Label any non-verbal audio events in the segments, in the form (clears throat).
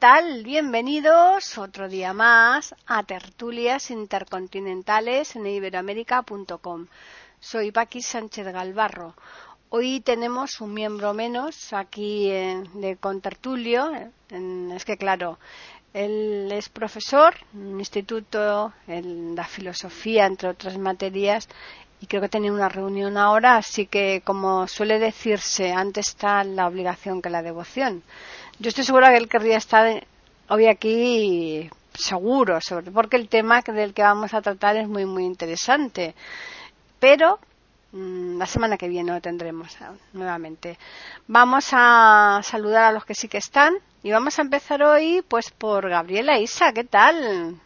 Tal? Bienvenidos otro día más a Tertulias Intercontinentales en iberoamérica.com. Soy Paqui Sánchez Galvarro. Hoy tenemos un miembro menos aquí de Contertulio. es que, claro, él es profesor en un instituto en la filosofía, entre otras materias, y creo que tenía una reunión ahora, así que, como suele decirse, antes está la obligación que la devoción. Yo estoy segura que él querría estar hoy aquí seguro, sobre, porque el tema del que vamos a tratar es muy, muy interesante. Pero mm, la semana que viene lo tendremos ah, nuevamente. Vamos a saludar a los que sí que están y vamos a empezar hoy pues por Gabriela Isa. ¿Qué tal?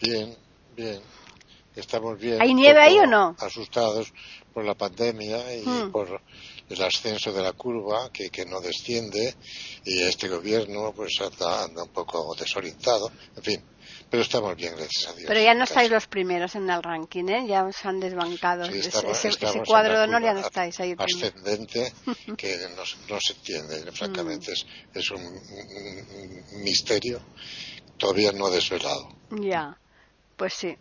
Bien, bien. Estamos bien. ¿Hay nieve ahí o no? Asustados por la pandemia y hmm. por el ascenso de la curva que, que no desciende y este gobierno pues anda, un poco desorientado. En fin, pero estamos bien, gracias a Dios. Pero ya no estáis los primeros en el ranking, ¿eh? Ya os han desbancado. ese, cuadro de honor ya no estáis ahí. Ascendente (laughs) que no, se entiende, francamente. Es, es un, un, misterio todavía no desvelado. Ya, pues sí.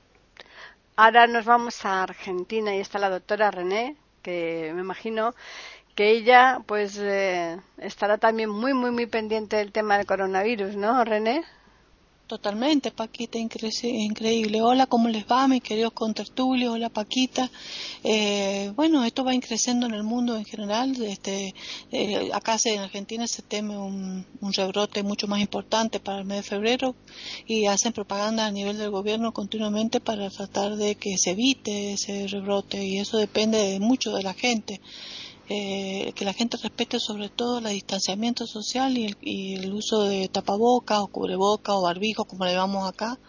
Ahora nos vamos a Argentina y está la doctora René, que me imagino que ella pues eh, estará también muy muy muy pendiente del tema del coronavirus, ¿no, René? Totalmente, Paquita, increíble. Hola, ¿cómo les va, mis queridos contertulios? Hola, Paquita. Eh, bueno, esto va increciendo en el mundo en general. Este, eh, acá en Argentina se teme un, un, rebrote mucho más importante para el mes de febrero y hacen propaganda a nivel del gobierno continuamente para tratar de que se evite ese rebrote y eso depende mucho de la gente. Eh, que la gente respete sobre todo el distanciamiento social y el, y el uso de tapabocas o cubreboca o barbijo, como le llamamos acá,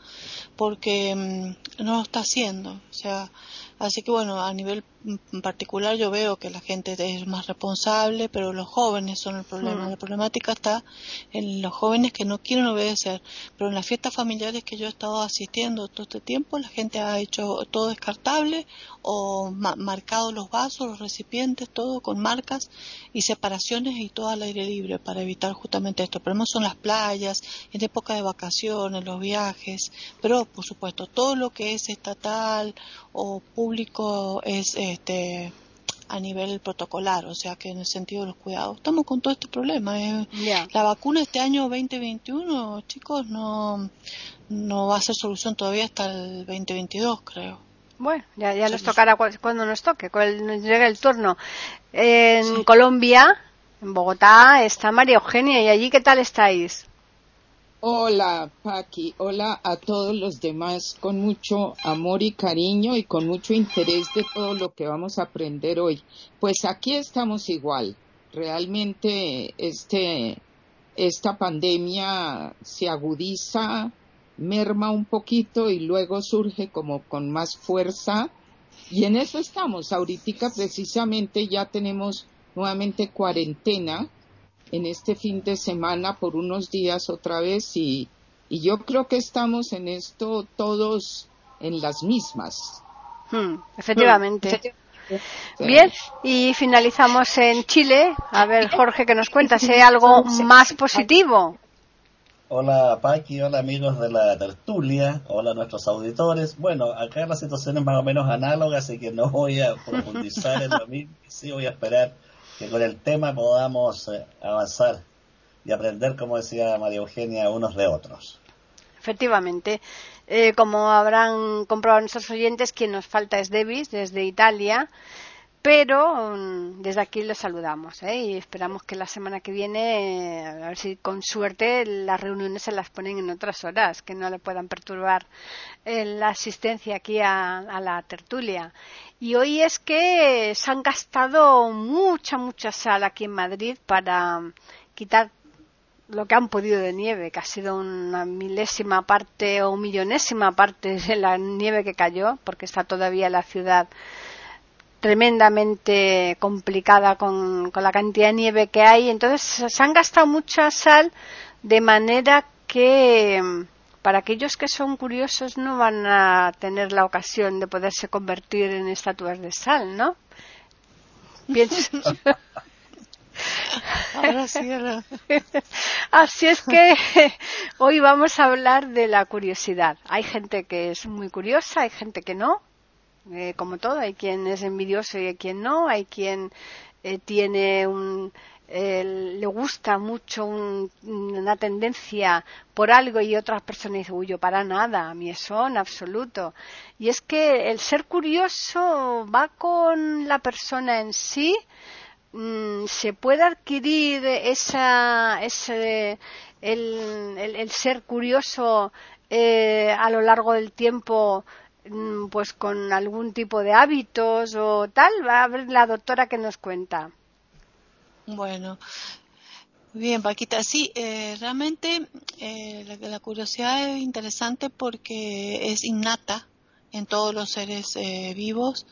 porque mm, no lo está haciendo. O sea, así que bueno, a nivel en particular yo veo que la gente es más responsable, pero los jóvenes son el problema. Hmm. La problemática está en los jóvenes que no quieren obedecer. Pero en las fiestas familiares que yo he estado asistiendo todo este tiempo, la gente ha hecho todo descartable o marcado los vasos, los recipientes, todo con marcas y separaciones y todo al aire libre para evitar justamente esto. El problema son las playas, en época de vacaciones, los viajes, pero por supuesto todo lo que es estatal o público es este, a nivel protocolar, o sea que en el sentido de los cuidados. Estamos con todo este problema. Eh. La vacuna este año 2021, chicos, no, no va a ser solución todavía hasta el 2022, creo. Bueno, ya, ya nos tocará cuando nos toque, cuando nos llegue el turno. En Colombia, en Bogotá, está María Eugenia. ¿Y allí qué tal estáis? Hola, Paqui. Hola a todos los demás con mucho amor y cariño y con mucho interés de todo lo que vamos a aprender hoy. Pues aquí estamos igual. Realmente este, esta pandemia se agudiza, merma un poquito y luego surge como con más fuerza. Y en eso estamos. Ahorita precisamente ya tenemos nuevamente cuarentena en este fin de semana por unos días otra vez y, y yo creo que estamos en esto todos en las mismas. Hmm, efectivamente. Bien, y finalizamos en Chile. A ver, Jorge, que nos cuentas? ¿Hay (laughs) algo más positivo? Hola Paqui, hola amigos de la tertulia, hola nuestros auditores. Bueno, acá la situación es más o menos análoga, así que no voy a profundizar en lo mismo. Sí voy a esperar que con el tema podamos eh, avanzar y aprender, como decía María Eugenia, unos de otros. Efectivamente. Eh, como habrán comprobado nuestros oyentes, quien nos falta es Davis, desde Italia. Pero mm, desde aquí les saludamos ¿eh? y esperamos que la semana que viene, a ver si con suerte las reuniones se las ponen en otras horas, que no le puedan perturbar la asistencia aquí a, a la tertulia. Y hoy es que se han gastado mucha, mucha sal aquí en Madrid para quitar lo que han podido de nieve, que ha sido una milésima parte o millonésima parte de la nieve que cayó, porque está todavía la ciudad tremendamente complicada con, con la cantidad de nieve que hay. Entonces se han gastado mucha sal de manera que para aquellos que son curiosos no van a tener la ocasión de poderse convertir en estatuas de sal, ¿no? (laughs) (laughs) Así es que (laughs) hoy vamos a hablar de la curiosidad. Hay gente que es muy curiosa, hay gente que no, eh, como todo, hay quien es envidioso y hay quien no, hay quien eh, tiene un, le gusta mucho una tendencia por algo y otras personas dicen, uy, yo para nada, a mí eso en absoluto. Y es que el ser curioso va con la persona en sí, mm, se puede adquirir esa, ese, el, el, ser curioso eh, a lo largo del tiempo pues con algún tipo de hábitos o tal. Va a ver la doctora que nos cuenta. Bueno, bien, Paquita, sí, eh, realmente eh, la, curiosidad es interesante porque es innata en todos los seres eh, vivos,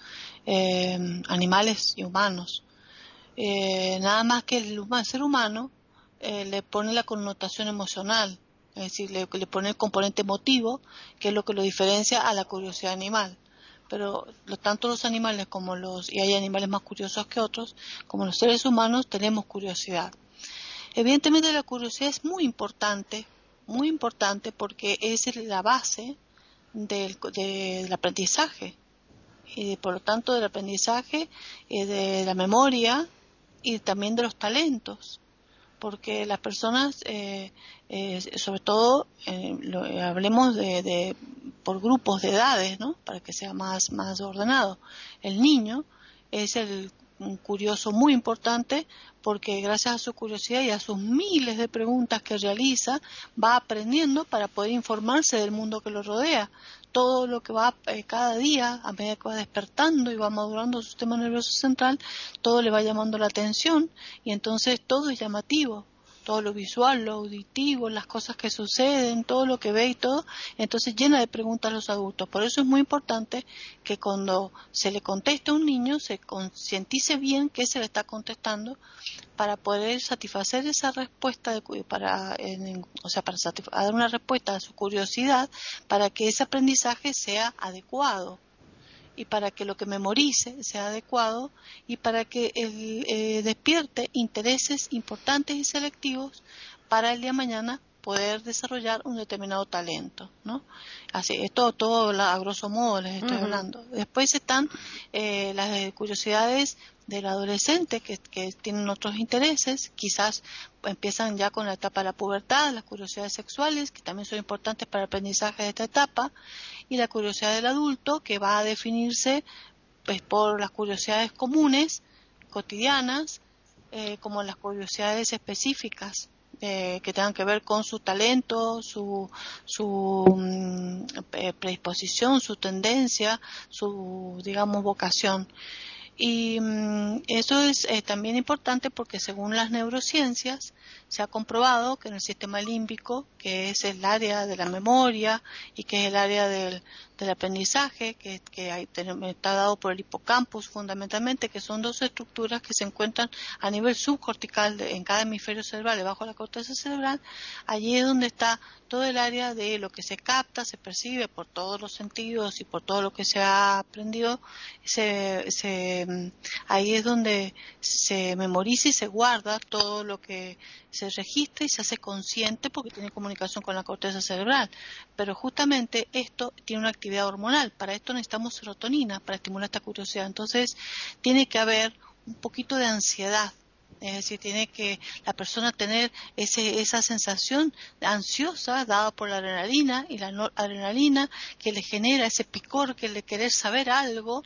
animales y humanos. nada más que el, ser humano le pone la connotación emocional, es decir, le, le pone el componente emotivo, que es lo que lo diferencia a la curiosidad animal. Pero tanto los animales como los, y hay animales más curiosos que otros, como los seres humanos tenemos curiosidad. Evidentemente la curiosidad es muy importante, muy importante porque es la base del, aprendizaje. Y por lo tanto del aprendizaje, y de la memoria y también de los talentos porque las personas, eh, eh, sobre todo, eh, hablemos de, por grupos de edades, ¿no? Para que sea más, más ordenado. El niño es el un curioso muy importante porque gracias a su curiosidad y a sus miles de preguntas que realiza va aprendiendo para poder informarse del mundo que lo rodea. Todo lo que va cada día, a medida que va despertando y va madurando su sistema nervioso central, todo le va llamando la atención y entonces todo es llamativo todo lo visual, lo auditivo, las cosas que suceden, todo lo que ve y todo, entonces llena de preguntas a los adultos. Por eso es muy importante que cuando se le conteste a un niño se concientice bien qué se le está contestando para poder satisfacer esa respuesta, de, para, o sea, para dar una respuesta a su curiosidad, para que ese aprendizaje sea adecuado y para que lo que memorice sea adecuado y para que eh, despierte intereses importantes y selectivos para el día de mañana poder desarrollar un determinado talento, ¿no? Así, esto todo a grosso modo les estoy hablando. Después están eh, las curiosidades del adolescente que, que, tienen otros intereses, quizás empiezan ya con la etapa de la pubertad, las curiosidades sexuales, que también son importantes para el aprendizaje de esta etapa, y la curiosidad del adulto, que va a definirse pues, por las curiosidades comunes, cotidianas, eh, como las curiosidades específicas eh, que tengan que ver con su talento, su, su mm, eh, predisposición, su tendencia, su, digamos, vocación. Y mm, eso es también importante porque según las neurociencias se ha comprobado que en el sistema límbico, que es el área de la memoria y que es el área del, del aprendizaje que, está dado por el hipocampus fundamentalmente, que son dos estructuras que se encuentran a nivel subcortical en cada hemisferio cerebral, debajo de la corteza cerebral, allí es donde está todo el área de lo que se capta, se percibe por todos los sentidos y por todo lo que se ha aprendido, ahí es donde se memoriza y se guarda todo lo que se registra y se hace consciente porque tiene comunicación con la corteza cerebral. Pero justamente esto tiene una actividad hormonal. Para esto necesitamos serotonina para estimular esta curiosidad. Entonces, tiene que haber un poquito de ansiedad. Es decir, tiene que la persona tener ese, esa sensación ansiosa dada por la adrenalina y la adrenalina que le genera ese picor que le querer saber algo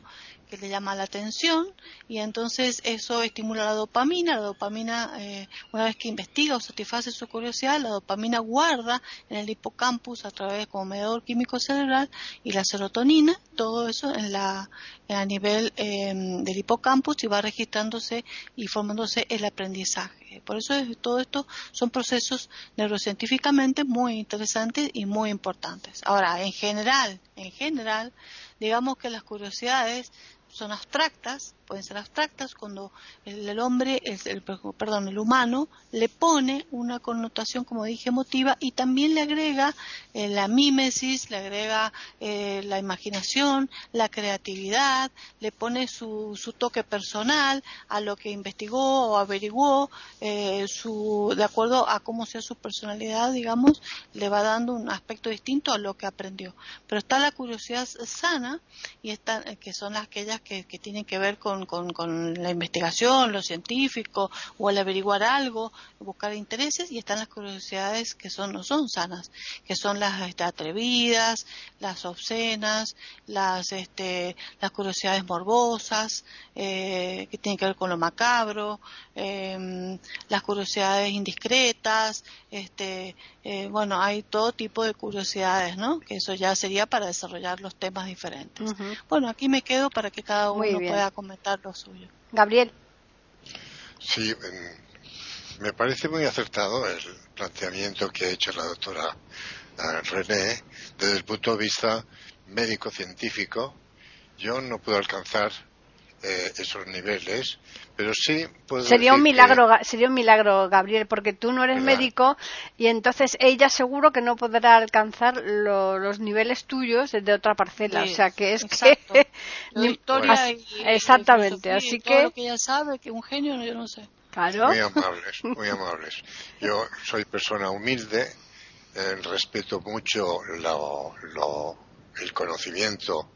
que le llama la atención y entonces eso estimula la dopamina. La dopamina, eh, una vez que investiga o satisface su curiosidad, la dopamina guarda en el hipocampus a través como medidor químico cerebral y la serotonina, todo eso en la, a nivel em, del hipocampus y va registrándose y formándose el aprendizaje. Por eso todo esto son procesos neurocientíficamente muy interesantes y muy importantes. Ahora, en general, en general, digamos que las curiosidades son abstractas, pueden ser abstractas cuando el, hombre, el, perdón, el humano le pone una connotación, como dije, emotiva y también le agrega eh, la mímesis, le agrega eh, la imaginación, la creatividad, le pone su, su, toque personal a lo que investigó o averiguó, eh, su, de acuerdo a cómo sea su personalidad, digamos, le va dando un aspecto distinto a lo que aprendió. Pero está la curiosidad sana y está, que son aquellas que tienen que ver con con, la investigación, lo científico, o al averiguar algo, buscar intereses, y están las curiosidades que son, no son sanas, que son las este, atrevidas, las obscenas, las, este, las curiosidades morbosas, eh, que tienen que ver con lo macabro, em, las curiosidades indiscretas, este, eh, bueno, hay todo tipo de curiosidades, ¿no? Que eso ya sería para desarrollar los temas diferentes. Bueno, aquí me quedo para que cada uno pueda comentar lo suyo. Gabriel. Sí, me parece muy acertado el planteamiento que ha hecho la doctora eh, René desde el punto de vista médico-científico. Yo no puedo alcanzar eh, esos niveles, pero sí puedo sería un milagro sería un milagro Gabriel porque tú no eres médico y entonces ella seguro que no podrá alcanzar los niveles tuyos de otra parcela o sea que es que historia (laughs) exactamente así que lo que ella sabe que un genio yo no sé. Claro. Muy (laughs) amables muy amables. Yo soy persona humilde eh, respeto mucho el conocimiento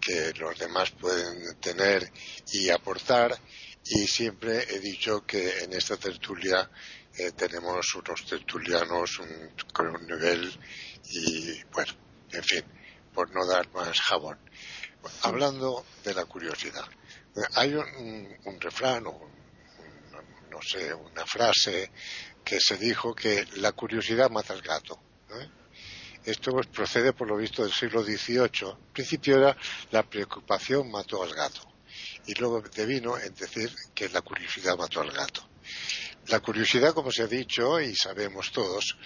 que los demás pueden tener y aportar y siempre he dicho que en esta tertulia eh, tenemos unos tertulianos con un nivel y bueno, en fin, por no dar más jabón. Hablando de la curiosidad, hay un, refrán o no sé, una frase que se dijo que la curiosidad mata al gato. Esto pues, procede, por lo visto, del siglo XVIII. Al principio era la preocupación mató al gato. Y luego devino en decir que la curiosidad mató al gato. La curiosidad, como se ha dicho y sabemos todos,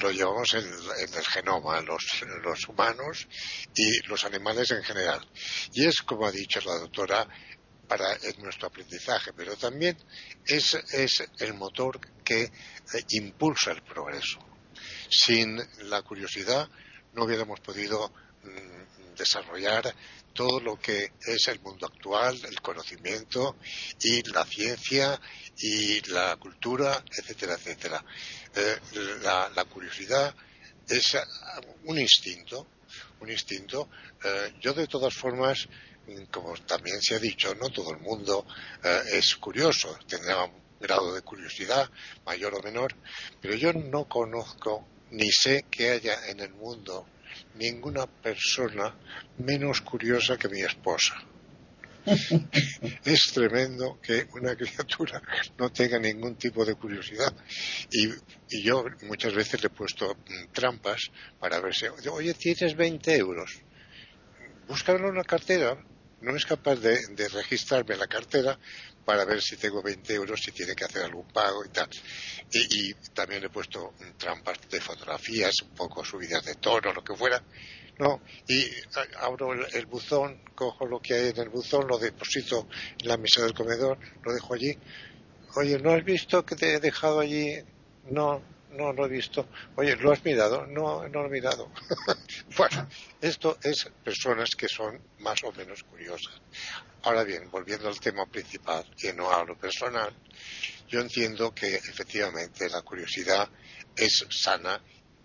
lo llevamos en, el genoma, los, los, humanos y los animales en general. Y es, como ha dicho la doctora, para nuestro aprendizaje, pero también es, es el motor que eh, impulsa el progreso sin la curiosidad no hubiéramos podido mm, desarrollar todo lo que es el mundo actual, el conocimiento y la ciencia y la cultura, etcétera, etcétera. Eh, la, curiosidad es un instinto, un instinto. Eh, yo de todas formas, como también se ha dicho, no todo el mundo eh, es curioso, tendrá un grado de curiosidad mayor o menor, pero yo no conozco ni sé que haya en el mundo ninguna persona menos curiosa que mi esposa. (laughs) es tremendo que una criatura no tenga ningún tipo de curiosidad. Y, yo muchas veces le he puesto mm, trampas para ver si, oye, tienes 20 euros, búscalo en la cartera. No es capaz de, de registrarme la cartera para ver si tengo 20 euros, si tiene que hacer algún pago y tal. Y, también he puesto trampas de fotografías, un poco subidas de tono, lo que fuera. No, y abro el, buzón, cojo lo que hay en el buzón, lo deposito en la mesa del comedor, lo dejo allí. Oye, ¿no has visto que te he dejado allí? No, no lo he visto. Oye, ¿lo has mirado? No, no lo he mirado. (laughs) bueno, esto es personas que son más o menos curiosas. Ahora bien, volviendo al tema principal y no a lo personal, yo entiendo que efectivamente la curiosidad es sana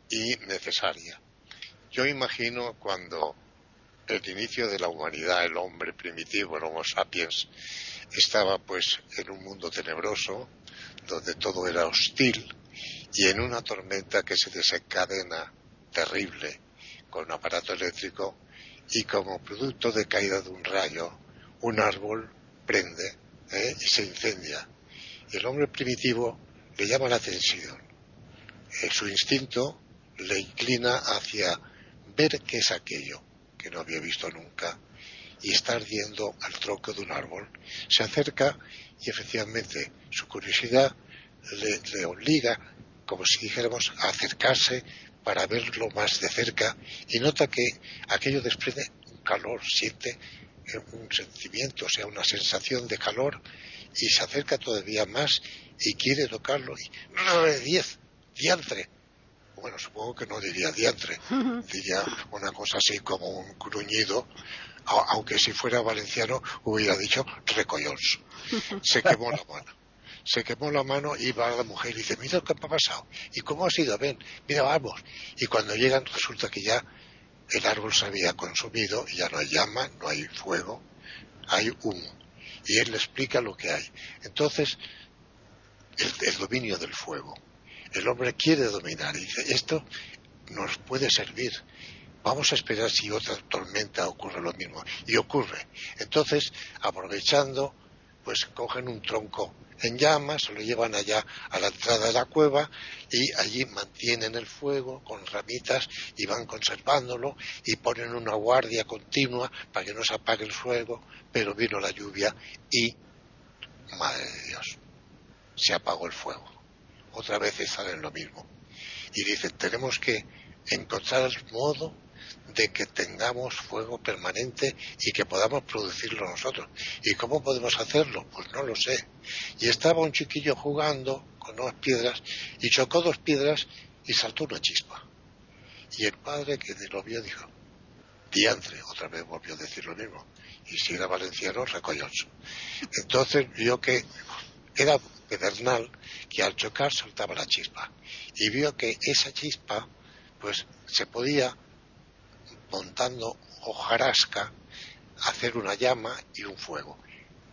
y necesaria. Yo imagino cuando el inicio de la humanidad, el hombre primitivo, el Homo sapiens, estaba pues en un mundo tenebroso, donde todo era hostil, y en una tormenta que se desencadena terrible con un aparato eléctrico y como producto de caída de un rayo un árbol prende ¿eh? y se incendia. Y el hombre primitivo le llama la atención. Eh, su instinto le inclina hacia ver qué es aquello que no había visto nunca y está ardiendo al tronco de un árbol. Se acerca y efectivamente su curiosidad le, obliga, como si dijéramos, acercarse para verlo más de cerca y nota que aquello desprende un calor, siente un sentimiento, o sea, una sensación de calor y se acerca todavía más y quiere tocarlo y no, diez, diantre. Bueno, supongo que no diría diantre, diría una cosa así como un gruñido, aunque si fuera valenciano hubiera dicho recollons. (laughs) Se quemó la mano. Se quemó la mano y va la mujer y dice, mira lo que ha pasado. ¿Y cómo ha sido? Ven, mira, vamos. Y cuando llegan resulta que ya el árbol se había consumido ya no hay llama, no hay fuego, hay humo. Y él le explica lo que hay. Entonces, el, dominio del fuego. El hombre quiere dominar y dice, esto nos puede servir. Vamos a esperar si otra tormenta ocurre lo mismo. Y ocurre. Entonces, aprovechando, pues cogen un tronco en llamas, se lo llevan allá a la entrada de la cueva y allí mantienen el fuego con ramitas y van conservándolo y ponen una guardia continua para que no se apague el fuego, pero vino la lluvia y, madre de Dios, se apagó el fuego. Otra vez salen lo mismo. Y dicen, tenemos que encontrar el modo de que tengamos fuego permanente y que podamos producirlo nosotros. ¿Y cómo podemos hacerlo? Pues no lo sé. Y estaba un chiquillo jugando con dos piedras y chocó dos piedras y saltó una chispa. Y el padre que lo vio dijo, diantre, otra vez volvió a decir lo mismo. Y si era valenciano, recolló. Entonces vio que era pedernal que al chocar saltaba la chispa. Y vio que esa chispa, pues se podía, montando hojarasca, hacer una llama y un fuego.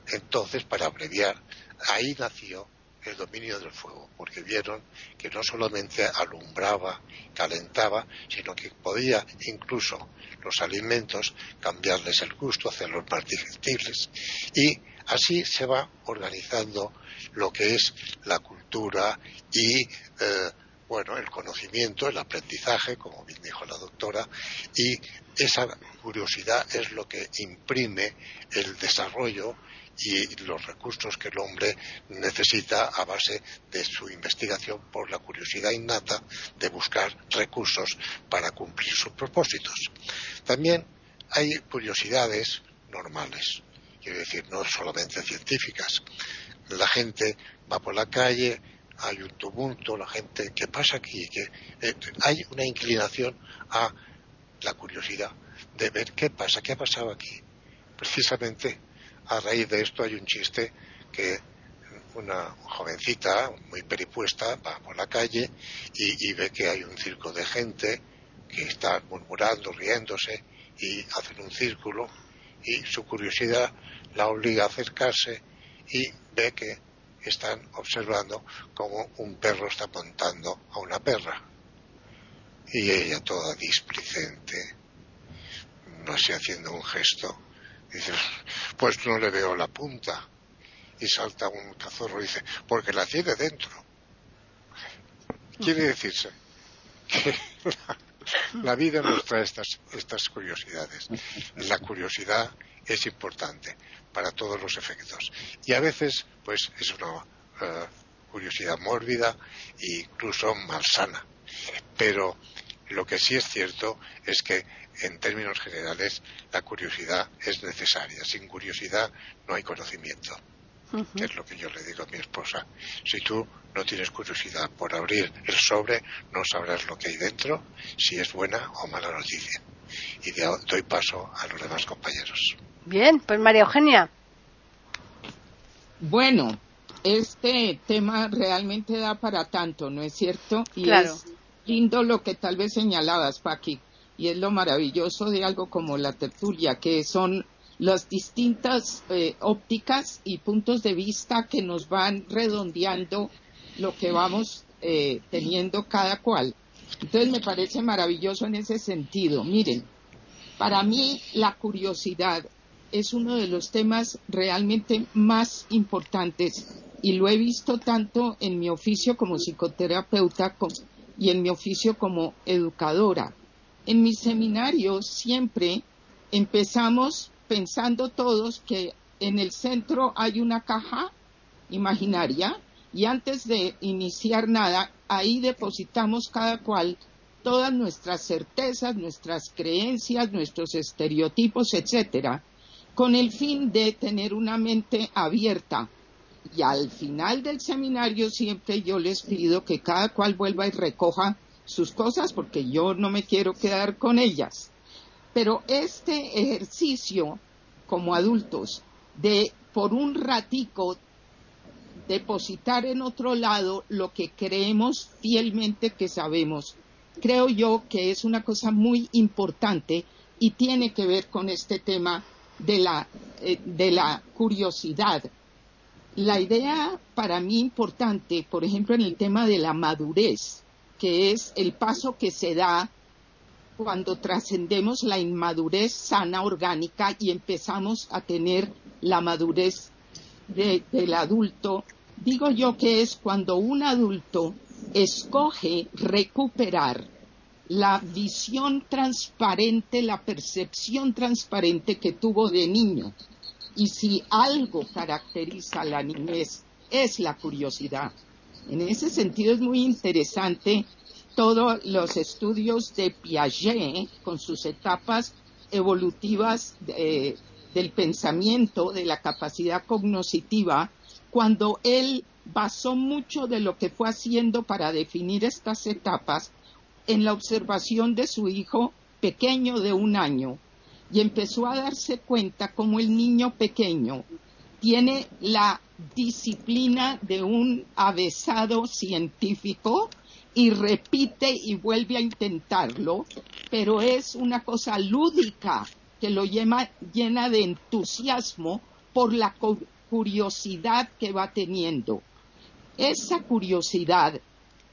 Entonces, para abreviar, ahí nació el dominio del fuego, porque vieron que no solamente alumbraba, calentaba, sino que podía incluso los alimentos cambiarles el gusto, hacerlos más digestibles. Y así se va organizando lo que es la cultura y eh, bueno, el conocimiento, el aprendizaje, como bien dijo la doctora, y esa curiosidad es lo que imprime el desarrollo y los recursos que el hombre necesita a base de su investigación por la curiosidad innata de buscar recursos para cumplir sus propósitos. También hay curiosidades normales, quiero decir, no solamente científicas. La gente va por la calle, hay un tumulto, la gente, ¿qué pasa aquí? Eh, hay una inclinación a la curiosidad de ver qué pasa, qué ha pasado aquí. Precisamente a raíz de esto hay un chiste que una jovencita muy peripuesta va por la calle y, ve que hay un circo de gente que está murmurando, riéndose y hacen un círculo y su curiosidad la obliga a acercarse y ve que están observando cómo un perro está montando a una perra. Y ella toda displicente, no sé, haciendo un gesto, dice, pues no le veo la punta. Y salta un cazorro y dice, porque la tiene dentro. Quiere decirse que la, vida nos trae estas, estas curiosidades. La curiosidad es importante para todos los efectos. Y a veces, pues, es una eh, curiosidad mórbida e incluso malsana. Pero lo que sí es cierto es que, en términos generales, la curiosidad es necesaria. Sin curiosidad no hay conocimiento. Es lo que yo le digo a mi esposa. Si tú no tienes curiosidad por abrir el sobre, no sabrás lo que hay dentro, si es buena o mala noticia. Y doy paso a los demás compañeros. Bien, pues María Eugenia. Bueno, este tema realmente da para tanto, ¿no es cierto? Y es lindo lo que tal vez señalabas, Paqui, y es lo maravilloso de algo como la tertulia, que son las distintas eh, ópticas y puntos de vista que nos van redondeando lo que vamos eh, teniendo cada cual. Entonces me parece maravilloso en ese sentido. Miren, para mí la curiosidad es uno de los temas realmente más importantes y lo he visto tanto en mi oficio como psicoterapeuta y en mi oficio como educadora. En mis seminarios siempre empezamos pensando todos que en el centro hay una caja imaginaria y antes de iniciar nada, ahí depositamos cada cual todas nuestras certezas, nuestras creencias, nuestros estereotipos, etcétera, con el fin de tener una mente abierta. Y al final del seminario siempre yo les pido que cada cual vuelva y recoja sus cosas porque yo no me quiero quedar con ellas. Pero este ejercicio como adultos de por un ratico depositar en otro lado lo que creemos fielmente que sabemos, creo yo que es una cosa muy importante y tiene que ver con este tema de la, eh, de la curiosidad. La idea para mí importante, por ejemplo, en el tema de la madurez, que es el paso que se da cuando trascendemos la inmadurez sana orgánica y empezamos a tener la madurez del adulto, digo yo que es cuando un adulto escoge recuperar la visión transparente, la percepción transparente que tuvo de niño. Y si algo caracteriza la niñez es la curiosidad. En ese sentido es muy interesante todos los estudios de Piaget con sus etapas evolutivas del pensamiento, de la capacidad cognoscitiva, cuando él basó mucho de lo que fue haciendo para definir estas etapas en la observación de su hijo pequeño de un año y empezó a darse cuenta como el niño pequeño tiene la disciplina de un avesado científico y repite y vuelve a intentarlo, pero es una cosa lúdica que lo llena, de entusiasmo por la curiosidad que va teniendo. Esa curiosidad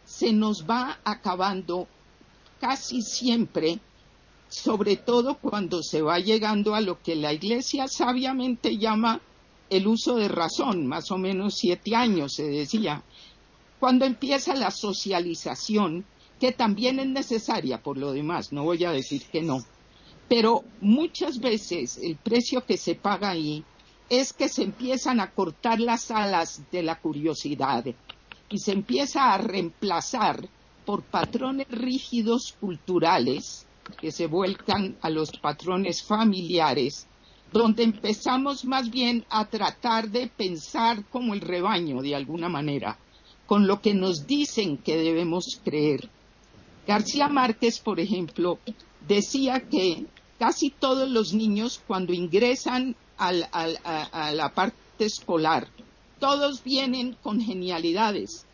se nos va acabando casi siempre, sobre todo cuando se va llegando a lo que la Iglesia sabiamente llama el uso de razón, más o menos siete años se decía, cuando empieza la socialización, que también es necesaria por lo demás, no voy a decir que no, pero muchas veces el precio que se paga ahí es que se empiezan a cortar las alas de la curiosidad y se empieza a reemplazar por patrones rígidos culturales que se vuelcan a los patrones familiares, donde empezamos más bien a tratar de pensar como el rebaño de alguna manera con lo que nos dicen que debemos creer. García Márquez, por ejemplo, decía que casi todos los niños cuando ingresan a la parte escolar, todos vienen con genialidades,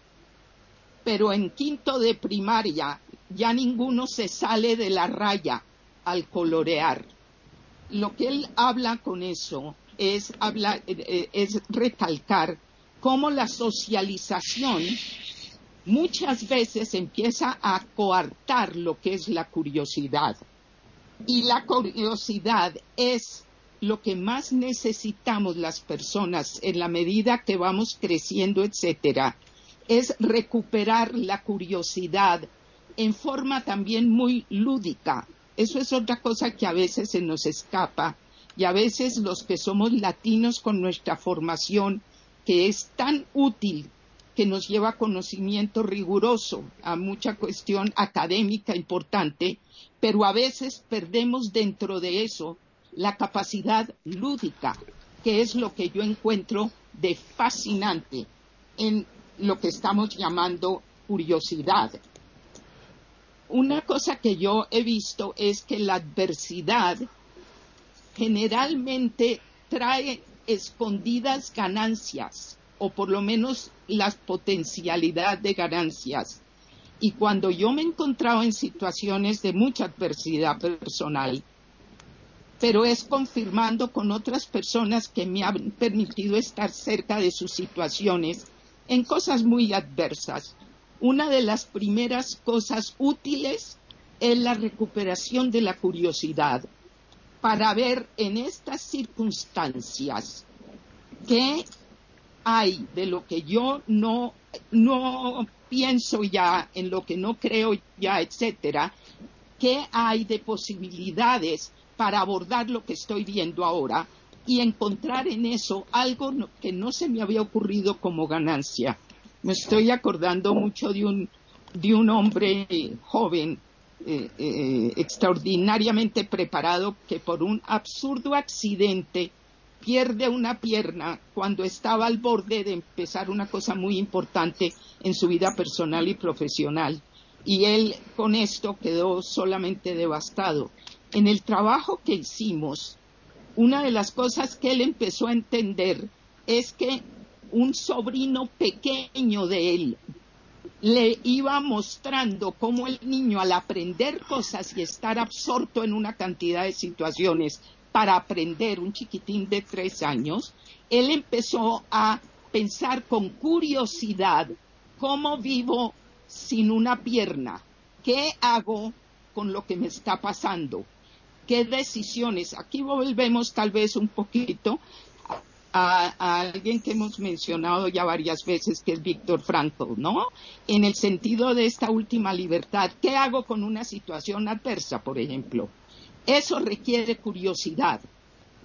pero en quinto de primaria ya ninguno se sale de la raya al colorear. Lo que él habla con eso es, eh, recalcar cómo la socialización muchas veces empieza a coartar lo que es la curiosidad. Y la curiosidad es lo que más necesitamos las personas en la medida que vamos creciendo, etcétera, es recuperar la curiosidad en forma también muy lúdica. Eso es otra cosa que a veces se nos escapa y a veces los que somos latinos con nuestra formación que es tan útil que nos lleva a conocimiento riguroso, a mucha cuestión académica importante, pero a veces perdemos dentro de eso la capacidad lúdica, que es lo que yo encuentro de fascinante en lo que estamos llamando curiosidad. Una cosa que yo he visto es que la adversidad generalmente trae escondidas ganancias o por lo menos la potencialidad de ganancias. Y cuando yo me he encontrado en situaciones de mucha adversidad personal, pero es confirmando con otras personas que me han permitido estar cerca de sus situaciones en cosas muy adversas. Una de las primeras cosas útiles es la recuperación de la curiosidad para ver en estas circunstancias qué hay de lo que yo no, no pienso ya, en lo que no creo ya, etcétera, qué hay de posibilidades para abordar lo que estoy viendo ahora y encontrar en eso algo que no se me había ocurrido como ganancia. Me estoy acordando mucho de un, de un hombre joven eh, eh, extraordinariamente preparado que por un absurdo accidente pierde una pierna cuando estaba al borde de empezar una cosa muy importante en su vida personal y profesional. Y él con esto quedó solamente devastado. En el trabajo que hicimos, una de las cosas que él empezó a entender es que un sobrino pequeño de él le iba mostrando cómo el niño al aprender cosas y estar absorto en una cantidad de situaciones para aprender, un chiquitín de tres años, él empezó a pensar con curiosidad cómo vivo sin una pierna, qué hago con lo que me está pasando, qué decisiones. Aquí volvemos tal vez un poquito a, alguien que hemos mencionado ya varias veces, que es Víctor Frankl, ¿no? En el sentido de esta última libertad, ¿qué hago con una situación adversa, por ejemplo? Eso requiere curiosidad.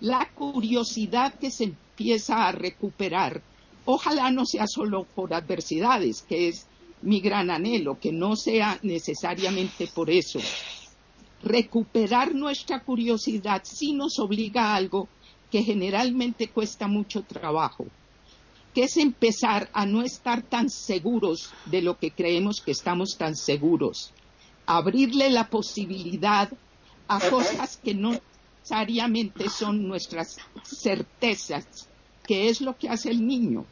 La curiosidad que se empieza a recuperar, ojalá no sea solo por adversidades, que es mi gran anhelo, que no sea necesariamente por eso. Recuperar nuestra curiosidad sí nos obliga a algo que generalmente cuesta mucho trabajo, que es empezar a no estar tan seguros de lo que creemos que estamos tan seguros, abrirle la posibilidad a cosas que no necesariamente son nuestras certezas, que es lo que hace el niño.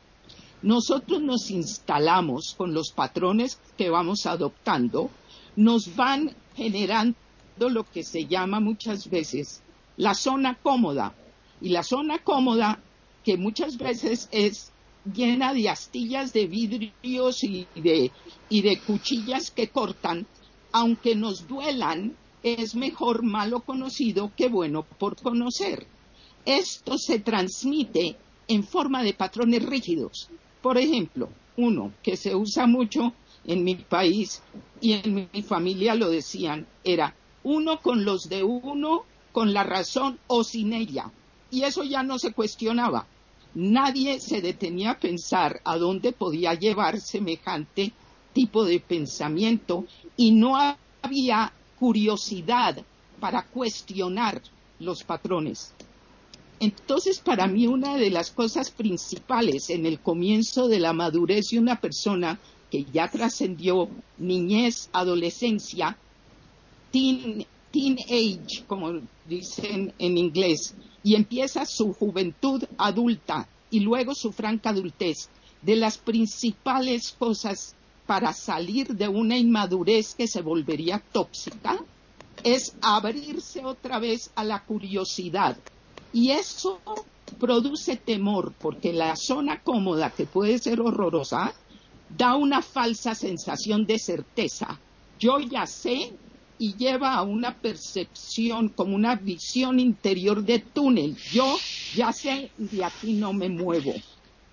Nosotros nos instalamos con los patrones que vamos adoptando, nos van generando lo que se llama muchas veces la zona cómoda. Y la zona cómoda, que muchas veces es llena de astillas de vidrios y de, y de cuchillas que cortan, aunque nos duelan, es mejor malo conocido que bueno por conocer. Esto se transmite en forma de patrones rígidos. Por ejemplo, uno que se usa mucho en mi país y en mi familia lo decían, era uno con los de uno, con la razón o sin ella. Y eso ya no se cuestionaba. Nadie se detenía a pensar a dónde podía llevar semejante tipo de pensamiento y no había curiosidad para cuestionar los patrones. Entonces, para mí, una de las cosas principales en el comienzo de la madurez de una persona que ya trascendió niñez, adolescencia, teen, age, como dicen en inglés, y empieza su juventud adulta y luego su franca adultez, de las principales cosas para salir de una inmadurez que se volvería tóxica es abrirse otra vez a la curiosidad. Y eso produce temor, porque la zona cómoda, que puede ser horrorosa, da una falsa sensación de certeza. Yo ya sé y lleva a una percepción como una visión interior de túnel. Yo ya sé, de aquí no me muevo.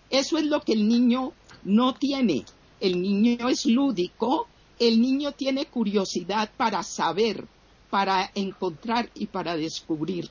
Eso es lo que el niño no tiene el niño es lúdico, el niño tiene curiosidad para saber, para encontrar y para descubrir.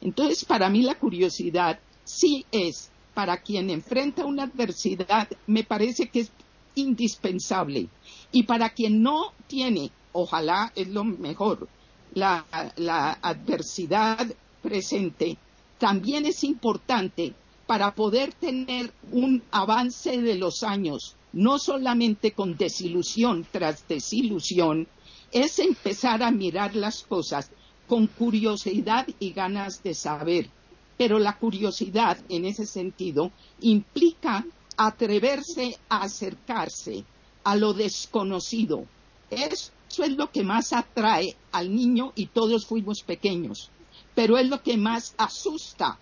Entonces, para mí la curiosidad sí es, para quien enfrenta una adversidad, me parece que es indispensable. Y para quien no tiene, ojalá es lo mejor, la, la adversidad presente, también es importante para poder tener un avance de los años no solamente con desilusión tras desilusión, es empezar a mirar las cosas con curiosidad y ganas de saber. Pero la curiosidad, en ese sentido, implica atreverse a acercarse a lo desconocido. Eso es lo que más atrae al niño y todos fuimos pequeños, pero es lo que más asusta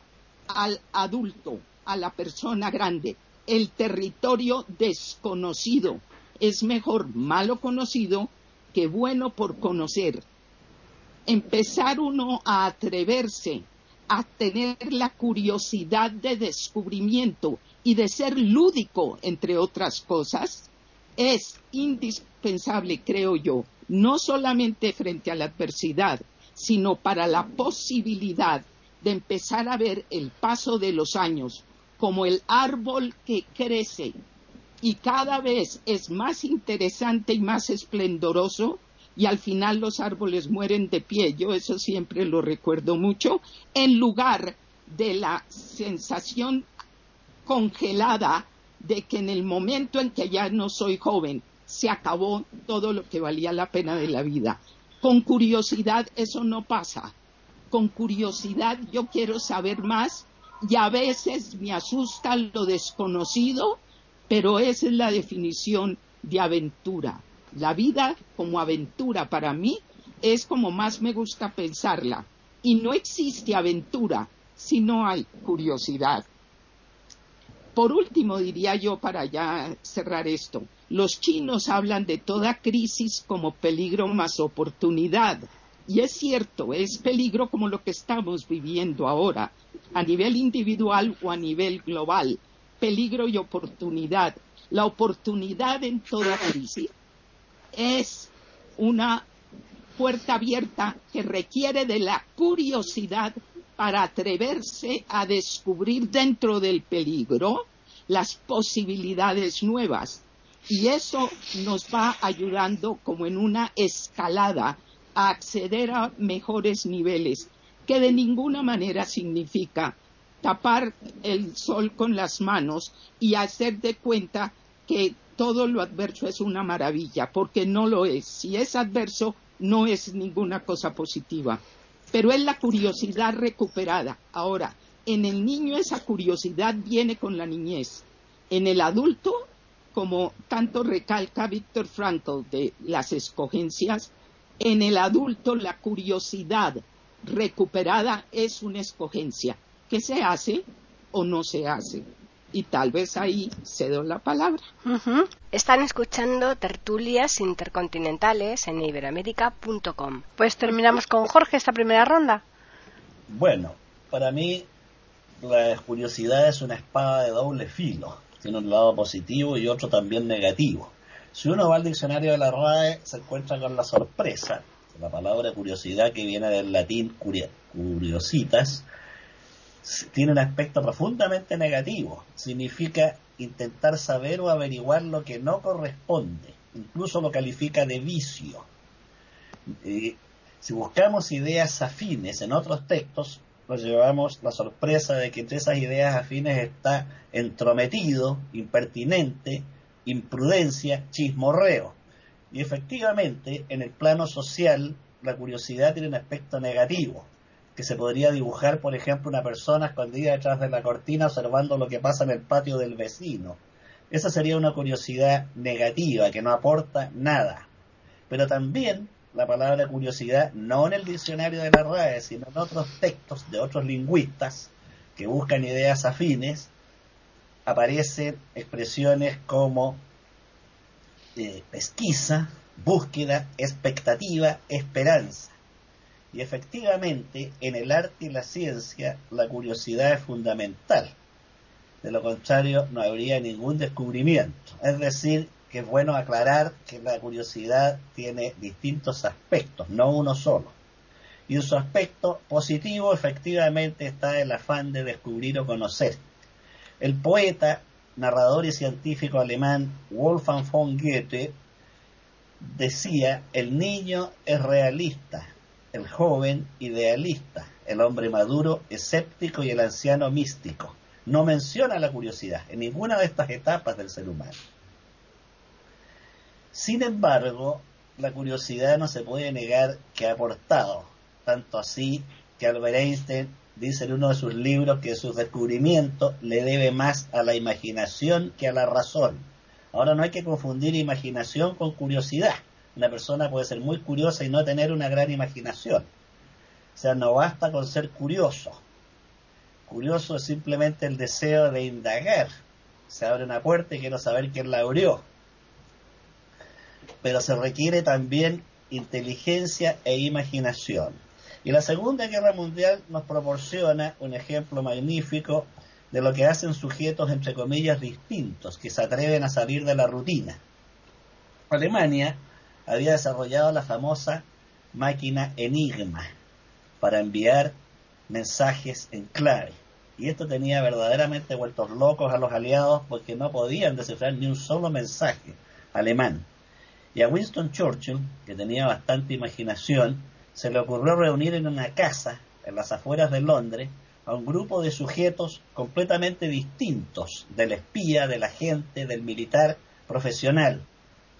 al adulto, a la persona grande, el territorio desconocido. Es mejor malo conocido que bueno por conocer. Empezar uno a atreverse a tener la curiosidad de descubrimiento y de ser lúdico, entre otras cosas, es indispensable, creo yo, no solamente frente a la adversidad, sino para la posibilidad de empezar a ver el paso de los años como el árbol que crece y cada vez es más interesante y más esplendoroso y al final los árboles mueren de pie, yo eso siempre lo recuerdo mucho, en lugar de la sensación congelada de que en el momento en que ya no soy joven se acabó todo lo que valía la pena de la vida. Con curiosidad eso no pasa. Con curiosidad yo quiero saber más y a veces me asusta lo desconocido, pero esa es la definición de aventura. La vida como aventura para mí es como más me gusta pensarla. Y no existe aventura si no hay curiosidad. Por último, diría yo, para ya cerrar esto, los chinos hablan de toda crisis como peligro más oportunidad. Y es cierto, es peligro como lo que estamos viviendo ahora, a nivel individual o a nivel global. Peligro y oportunidad. La oportunidad en toda crisis es una puerta abierta que requiere de la curiosidad para atreverse a descubrir dentro del peligro las posibilidades nuevas. Y eso nos va ayudando como en una escalada a acceder a mejores niveles, que de ninguna manera significa tapar el sol con las manos y hacer de cuenta que todo lo adverso es una maravilla, porque no lo es. Si es adverso, no es ninguna cosa positiva. Pero es la curiosidad recuperada. Ahora, en el niño esa curiosidad viene con la niñez. En el adulto, como tanto recalca Víctor Frankl de las escogencias, en el adulto la curiosidad recuperada es una escogencia. ¿Qué se hace o no se hace? y tal vez ahí cedo la palabra. Están escuchando tertulias intercontinentales en iberoamérica.com. Pues terminamos con Jorge esta primera ronda. Bueno, para mí la curiosidad es una espada de doble filo. Tiene un lado positivo y otro también negativo. Si uno va al diccionario de la RAE, se encuentra con la sorpresa. La palabra curiosidad que viene del latín curiositas, tiene un aspecto profundamente negativo. Significa intentar saber o averiguar lo que no corresponde. Incluso lo califica de vicio. Si buscamos ideas afines en otros textos, nos llevamos la sorpresa de que entre esas ideas afines está entrometido, impertinente, imprudencia, chismorreo. Y efectivamente, en el plano social, la curiosidad tiene un aspecto negativo que se podría dibujar, por ejemplo, una persona escondida detrás de la cortina observando lo que pasa en el patio del vecino. Esa sería una curiosidad negativa que no aporta nada. Pero también la palabra curiosidad, no en el diccionario de la RAE, sino en otros textos de otros lingüistas que buscan ideas afines, aparecen expresiones como eh, pesquisa, búsqueda, expectativa, esperanza. Y efectivamente, en el arte y la ciencia, la curiosidad es fundamental. De lo contrario, no habría ningún descubrimiento. Es decir, que es bueno aclarar que la curiosidad tiene distintos aspectos, no uno solo. Y su aspecto positivo, efectivamente, está el afán de descubrir o conocer. El poeta, narrador y científico alemán Wolfgang von Goethe decía, el niño es realista, el joven idealista, el hombre maduro escéptico y el anciano místico. No menciona la curiosidad en ninguna de estas etapas del ser humano. Sin embargo, la curiosidad no se puede negar que ha aportado, tanto así que Albert Einstein dice en uno de sus libros que su descubrimiento le debe más a la imaginación que a la razón. Ahora no hay que confundir imaginación con curiosidad. Una persona puede ser muy curiosa y no tener una gran imaginación. O sea, no basta con ser curioso. Curioso es simplemente el deseo de indagar. Se abre una puerta y quiero saber quién la abrió. Pero se requiere también inteligencia e imaginación. Y la Segunda Guerra Mundial nos proporciona un ejemplo magnífico de lo que hacen sujetos entre comillas distintos, que se atreven a salir de la rutina. Alemania había desarrollado la famosa máquina Enigma, para enviar mensajes en clave. Y esto tenía verdaderamente vueltos locos a los aliados porque no podían descifrar ni un solo mensaje alemán. Y a Winston Churchill, que tenía bastante imaginación, se le ocurrió reunir en una casa en las afueras de Londres a un grupo de sujetos completamente distintos del espía, del agente, del militar profesional.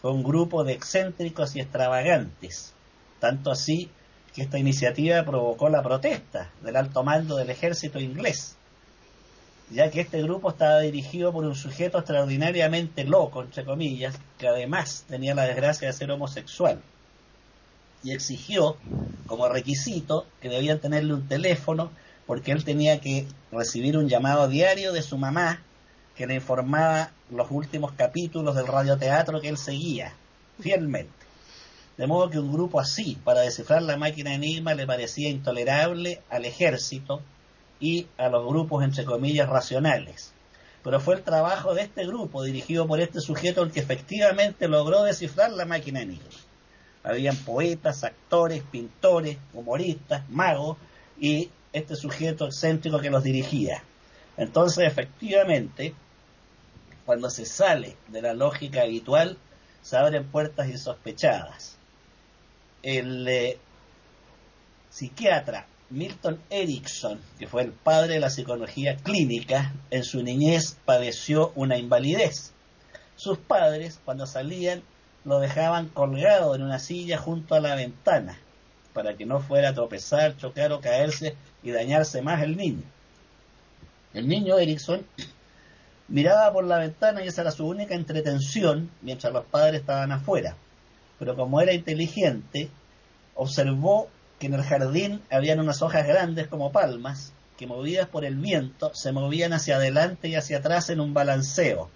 Fue un grupo de excéntricos y extravagantes, tanto así que esta iniciativa provocó la protesta del alto mando del ejército inglés, ya que este grupo estaba dirigido por un sujeto extraordinariamente loco, entre comillas, que además tenía la desgracia de ser homosexual, y exigió como requisito que debían tenerle un teléfono porque él tenía que recibir un llamado diario de su mamá que le informaba los últimos capítulos del radioteatro que él seguía fielmente. De modo que un grupo así, para descifrar la máquina Enigma, le parecía intolerable al ejército y a los grupos, entre comillas, racionales. Pero fue el trabajo de este grupo, dirigido por este sujeto, el que efectivamente logró descifrar la máquina Enigma. Habían poetas, actores, pintores, humoristas, magos y este sujeto excéntrico que los dirigía. Entonces, efectivamente, cuando se sale de la lógica habitual, se abren puertas insospechadas. El eh, psiquiatra Milton Erickson, que fue el padre de la psicología clínica, en su niñez padeció una invalidez. Sus padres, cuando salían, lo dejaban colgado en una silla junto a la ventana, para que no fuera a tropezar, chocar o caerse y dañarse más el niño. El niño Erickson (coughs) miraba por la ventana y esa era su única entretención mientras los padres estaban afuera. Pero como era inteligente, observó que en el jardín habían unas hojas grandes como palmas que movidas por el viento se movían hacia adelante y hacia atrás en un balanceo.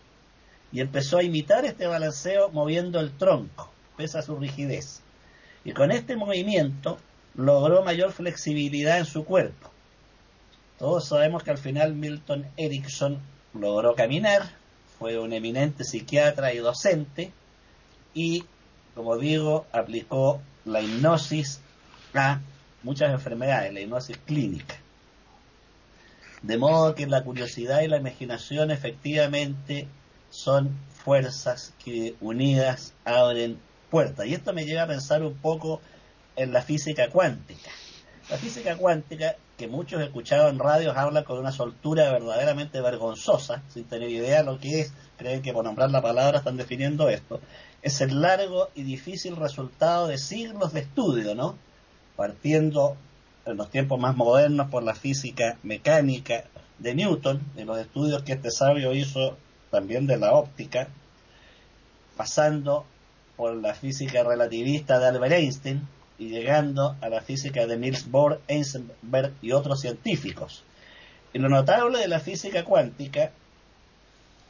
Y empezó a imitar este balanceo moviendo el tronco, pese a su rigidez. Y con este movimiento logró mayor flexibilidad en su cuerpo. Todos sabemos que al final Milton Erickson logró caminar, fue un eminente psiquiatra y docente y, como digo, aplicó la hipnosis a muchas enfermedades, la hipnosis clínica. De modo que la curiosidad y la imaginación efectivamente son fuerzas que unidas abren puertas. Y esto me lleva a pensar un poco en la física cuántica. La física cuántica, que muchos escuchados en radios hablan con una soltura verdaderamente vergonzosa, sin tener idea de lo que es, creen que por nombrar la palabra están definiendo esto, es el largo y difícil resultado de siglos de estudio, ¿no? Partiendo en los tiempos más modernos por la física mecánica de Newton, de los estudios que este sabio hizo también de la óptica, pasando por la física relativista de Albert Einstein, y llegando a la física de Niels Bohr, Heisenberg y otros científicos. Y lo notable de la física cuántica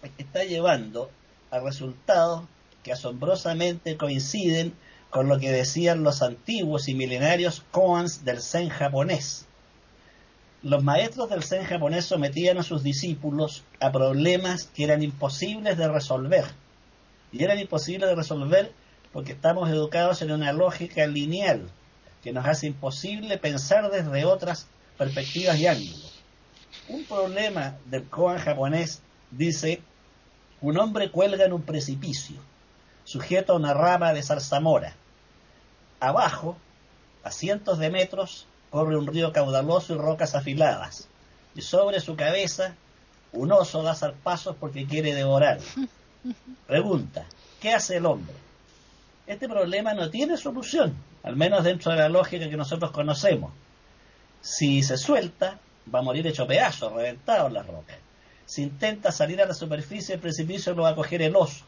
es que está llevando a resultados que asombrosamente coinciden con lo que decían los antiguos y milenarios koans del Zen japonés. Los maestros del Zen japonés sometían a sus discípulos a problemas que eran imposibles de resolver. Y eran imposibles de resolver porque estamos educados en una lógica lineal que nos hace imposible pensar desde otras perspectivas y ángulos. Un problema del koan japonés dice, un hombre cuelga en un precipicio, sujeto a una rama de zarzamora. Abajo, a cientos de metros, corre un río caudaloso y rocas afiladas. Y sobre su cabeza, un oso da zarpazos porque quiere devorar. (laughs) Pregunta, ¿qué hace el hombre? este problema no tiene solución, al menos dentro de la lógica que nosotros conocemos. Si se suelta, va a morir hecho pedazo, reventado en la roca. Si intenta salir a la superficie del precipicio, lo va a coger el oso.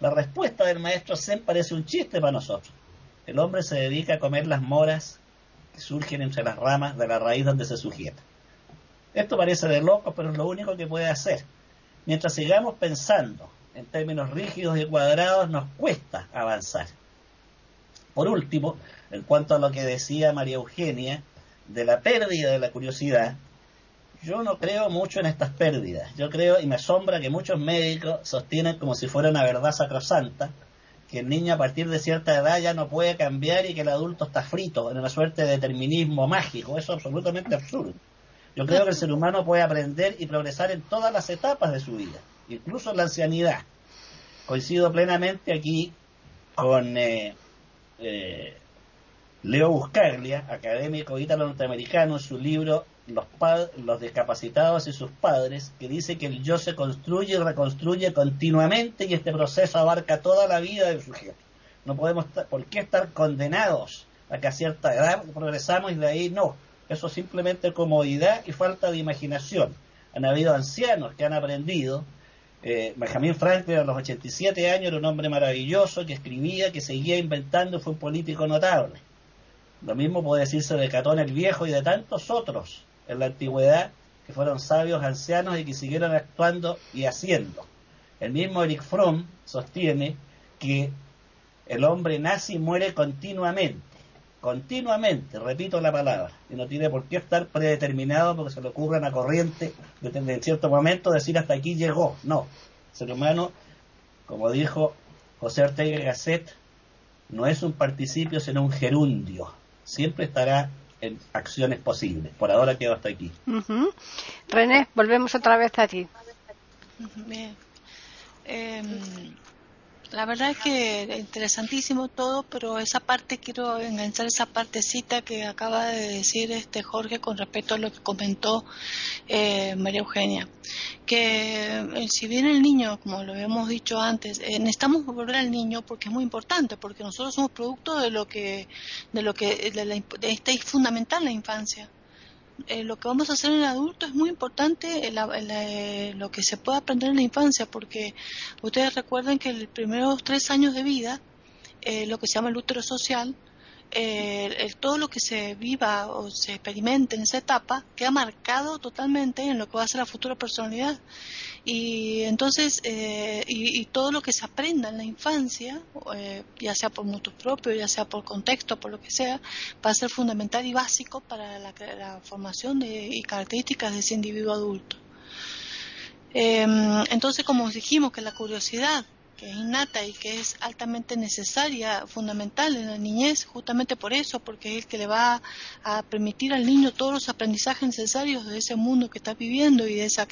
La respuesta del maestro Zen parece un chiste para nosotros. El hombre se dedica a comer las moras surgen entre las ramas de la raíz donde se sujeta. Esto parece de loco, pero es lo único que puede hacer. Mientras sigamos pensando en términos rígidos y cuadrados nos cuesta avanzar. Por último, en cuanto a lo que decía María Eugenia de la pérdida de la curiosidad, yo no creo mucho en estas pérdidas. Yo creo y me asombra que muchos médicos sostienen como si fuera una verdad sacrosanta que el niño a partir de cierta edad ya no puede cambiar y que el adulto está frito en una suerte de determinismo mágico. Eso es absolutamente absurdo. Yo creo que el ser humano puede aprender y progresar en todas las etapas de su vida, incluso en la ancianidad. Coincido plenamente aquí con eh, eh, Leo Buscaglia, académico ítalo-norteamericano, en su libro los, los discapacitados y sus padres, que dice que el yo se construye y reconstruye continuamente y este proceso abarca toda la vida del sujeto. No podemos, ¿por qué estar condenados a que a cierta edad progresamos y de ahí no? Eso es simplemente comodidad y falta de imaginación. Han habido ancianos que han aprendido. Eh, Benjamin Franklin a los 87 años era un hombre maravilloso que escribía, que seguía inventando, fue un político notable. Lo mismo puede decirse de Catón el Viejo y de tantos otros en la antigüedad que fueron sabios ancianos y que siguieron actuando y haciendo. El mismo Eric Fromm sostiene que el hombre nace y muere continuamente, continuamente, repito la palabra, y no tiene por qué estar predeterminado porque se le ocurre una corriente de, en cierto momento decir hasta aquí llegó. No, el ser humano, como dijo José Ortega Gasset, no es un participio sino un gerundio, siempre estará en acciones posibles. Por ahora quedo hasta aquí. René, volvemos otra vez a ti. Bien. Em, la verdad es que interesantísimo todo, pero esa parte quiero enganchar esa partecita que acaba de decir este Jorge con respecto a lo que comentó eh, María Eugenia, que eh, si bien el niño, como lo habíamos dicho antes, eh, necesitamos volver al niño porque es muy importante, porque nosotros somos producto de lo que, de lo que, de, la, de esta es fundamental la infancia. Eh, lo que vamos a hacer en el adulto es muy importante eh, lo que se puede aprender en la infancia, porque ustedes recuerden que los primeros tres años de vida, eh, lo que se llama el útero social, todo lo que se viva o se experimente en esa etapa queda marcado totalmente en lo que va a ser la futura personalidad. Y entonces, eh, y, todo lo que se aprenda en la infancia, eh, ya sea por mutuo propio, ya sea por contexto, por lo que sea, va a ser fundamental y básico para la, formación de, y características de ese individuo adulto. Em, entonces, como dijimos que la curiosidad que es innata y que es altamente necesaria, fundamental en la niñez, justamente por eso, porque es el que le va a permitir al niño todos los aprendizajes necesarios de ese mundo que está viviendo y de esa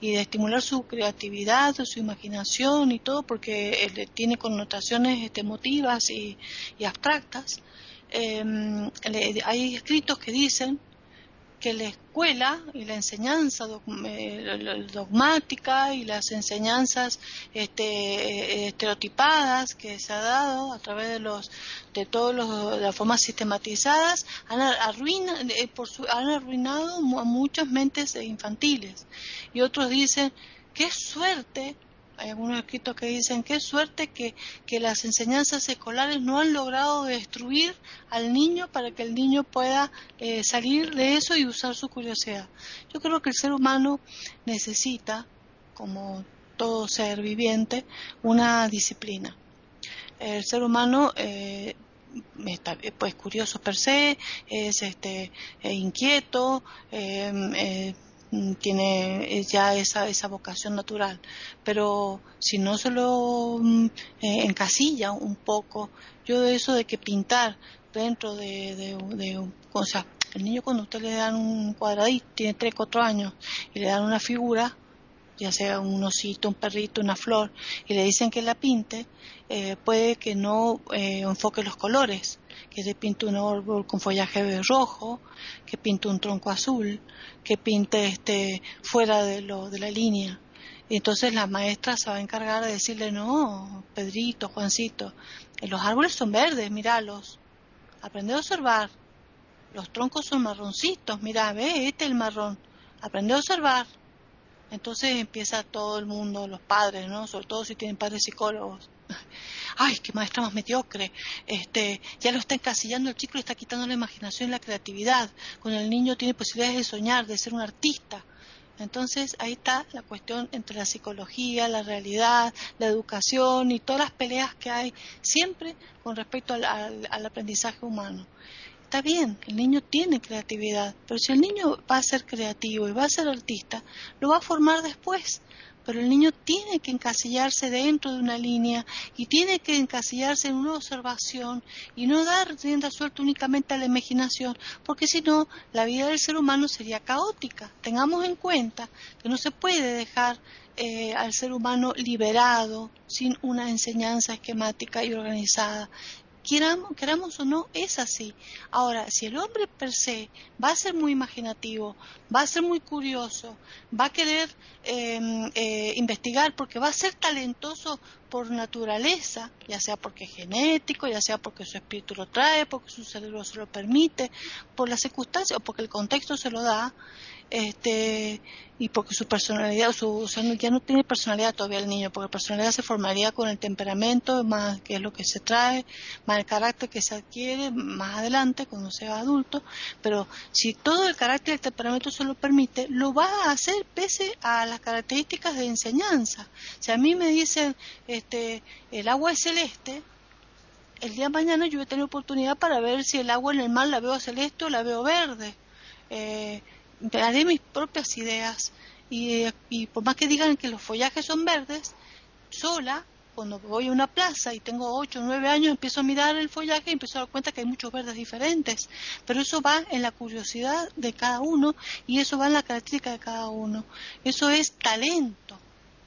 y de estimular su creatividad, su imaginación y todo, porque él tiene connotaciones este, emotivas y, abstractas. Em, hay escritos que dicen que la escuela y la enseñanza eh, dogmática y las enseñanzas este, eh, estereotipadas que se ha dado a través de los de todos los las formas sistematizadas han, eh, por han arruinado a muchas mentes infantiles. Y otros dicen qué suerte hay algunos escritos que dicen qué suerte que, las enseñanzas escolares no han logrado destruir al niño para que el niño pueda eh, salir de eso y usar su curiosidad. Yo creo que el ser humano necesita, como todo ser viviente, una disciplina. El ser humano eh, está, pues curioso per se, es este eh, inquieto, Mm, tiene ya esa, esa vocación natural. Pero si no se lo mm, eh, encasilla un poco, yo de eso de que pintar dentro de, de, o sea, el niño cuando usted le dan un cuadradito, tiene 3, 4 años, y le dan una figura, ya sea un osito, un perrito, una flor, y le dicen que la pinte, eh, puede que no eh, enfoque los colores, que se pinte un árbol con follaje rojo, que pinte un tronco azul, que pinte este fuera de lo de la línea. Y entonces la maestra se va a encargar de decirle, no, Pedrito, Juancito, los árboles son verdes, míralos. Aprende a observar. Los troncos son marroncitos, mira, ve, este es el marrón. Aprende a observar. Entonces empieza todo el mundo, los padres, ¿no? Sobre todo si tienen padres psicólogos. (laughs) Ay, qué maestra más mediocre. Este, ya lo está encasillando el chico, le está quitando la imaginación y la creatividad. Cuando el niño tiene posibilidades de soñar, de ser un artista. Entonces ahí está la cuestión entre la psicología, la realidad, la educación y todas las peleas que hay siempre con respecto al aprendizaje humano está bien, el niño tiene creatividad, pero si el niño va a ser creativo y va a ser artista, lo va a formar después, pero el niño tiene que encasillarse dentro de una línea y tiene que encasillarse en una observación y no dar rienda suelta únicamente a la imaginación, porque si no, la vida del ser humano sería caótica. Tengamos en cuenta que no se puede dejar eh, al ser humano liberado sin una enseñanza esquemática y organizada queramos, o no, es así. Ahora, si el hombre per se va a ser muy imaginativo, va a ser muy curioso, va a querer em, eh, investigar porque va a ser talentoso por naturaleza, ya sea porque es genético, ya sea porque su espíritu lo trae, porque su cerebro se lo permite, por las circunstancias o porque el contexto se lo da, este y porque su personalidad, su, ya no tiene personalidad todavía el niño, porque personalidad se formaría con el temperamento, más que es lo que se trae, más el carácter que se adquiere más adelante cuando sea adulto, pero si todo el carácter y el temperamento se lo permite, lo va a hacer pese a las características de enseñanza. Si a mí me dicen, este, el agua es celeste, el día mañana yo voy a tener oportunidad para ver si el agua en el mar la veo celeste o la veo verde. Eh, haré mis propias ideas y, por más que digan que los follajes son verdes, sola, cuando voy a una plaza y tengo 8 o 9 años, empiezo a mirar el follaje y empiezo a dar cuenta que hay muchos verdes diferentes. Pero eso va en la curiosidad de cada uno y eso va en la característica de cada uno. Eso es talento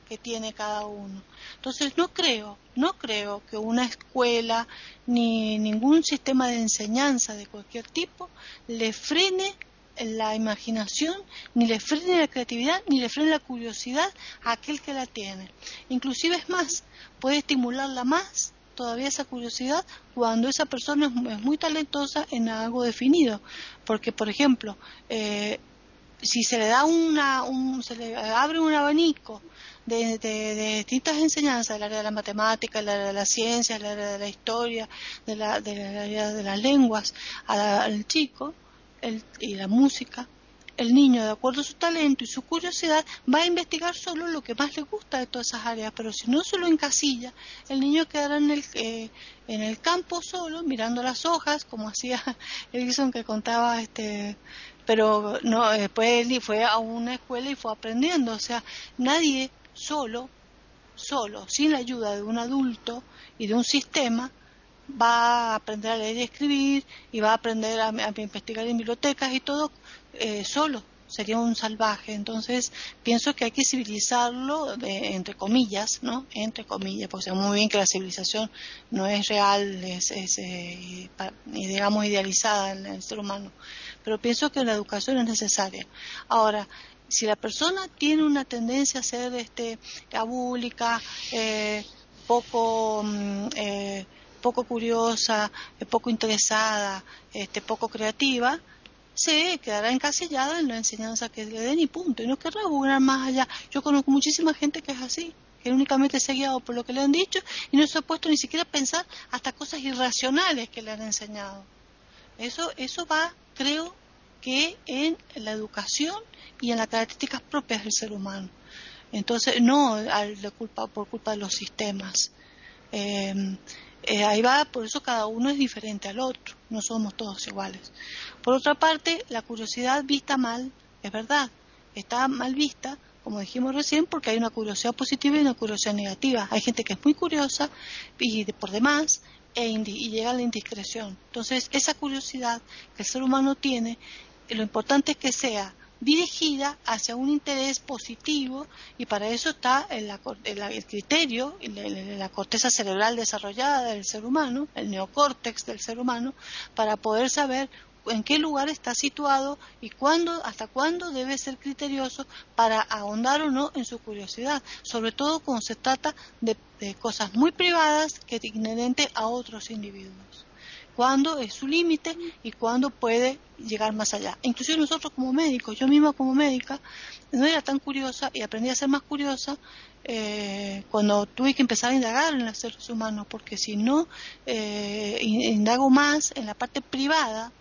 que tiene cada uno. Entonces no creo, no creo que una escuela ni ningún sistema de enseñanza de cualquier tipo le frene la imaginación, ni le frene la creatividad, ni le frene la curiosidad a aquel que la tiene. Inclusive es más, puede estimularla más todavía esa curiosidad cuando esa persona es muy, talentosa en algo definido. Porque, por ejemplo, eh, si se le da una, un, se le abre un abanico de, distintas enseñanzas del área de la matemática, del área de la ciencia, del área de la historia, del la, de área de las lenguas al chico, y la música, el niño, de acuerdo a su talento y su curiosidad, va a investigar solo lo que más le gusta de todas esas áreas, pero si no se lo encasilla, el niño quedará en el, eh, en el campo solo, mirando las hojas, como hacía (laughs) Edison que contaba, este, pero no, después él fue a una escuela y fue aprendiendo, o sea, nadie solo, solo, sin la ayuda de un adulto y de un sistema, va a aprender a leer y escribir y va a aprender a, investigar en bibliotecas y todo eh, solo. Sería un salvaje. Entonces pienso que hay que civilizarlo entre comillas no entre comillas porque sabemos muy bien que la civilización no es real es, eh, digamos idealizada en el ser humano. Pero pienso que la educación es necesaria. Ahora si la persona tiene una tendencia a ser este abúlica eh, poco mm, poco curiosa, poco interesada, este, poco creativa, se quedará encasillada en la enseñanza que le den y punto, y no querrá jugar más allá. Yo conozco muchísima gente que es así, que únicamente se ha guiado por lo que le han dicho y no se ha puesto ni siquiera a pensar hasta cosas irracionales que le han enseñado. Eso, eso va, creo que en la educación y en las características propias del ser humano. Entonces, no al, culpa, por culpa de los sistemas. Eh, eh, ahí va, por eso cada uno es diferente al otro, no somos todos iguales. Por otra parte, la curiosidad vista mal, es verdad, está mal vista, como dijimos recién, porque hay una curiosidad positiva y una curiosidad negativa. Hay gente que es muy curiosa y por demás e y llega a la indiscreción. Entonces, esa curiosidad que el ser humano tiene, lo importante es que sea dirigida hacia un interés positivo y para eso está el, el, criterio, la corteza cerebral desarrollada del ser humano, el neocórtex del ser humano, para poder saber en qué lugar está situado y cuándo, hasta cuándo debe ser criterioso para ahondar o no en su curiosidad, sobre todo cuando se trata de, de cosas muy privadas que inherente a otros individuos cuándo es su límite y cuándo puede llegar más allá. Inclusive nosotros como médicos, yo misma como médica, no era tan curiosa y aprendí a ser más curiosa eh, cuando tuve que empezar a indagar en los seres humanos, porque si no eh, indago más en la parte privada,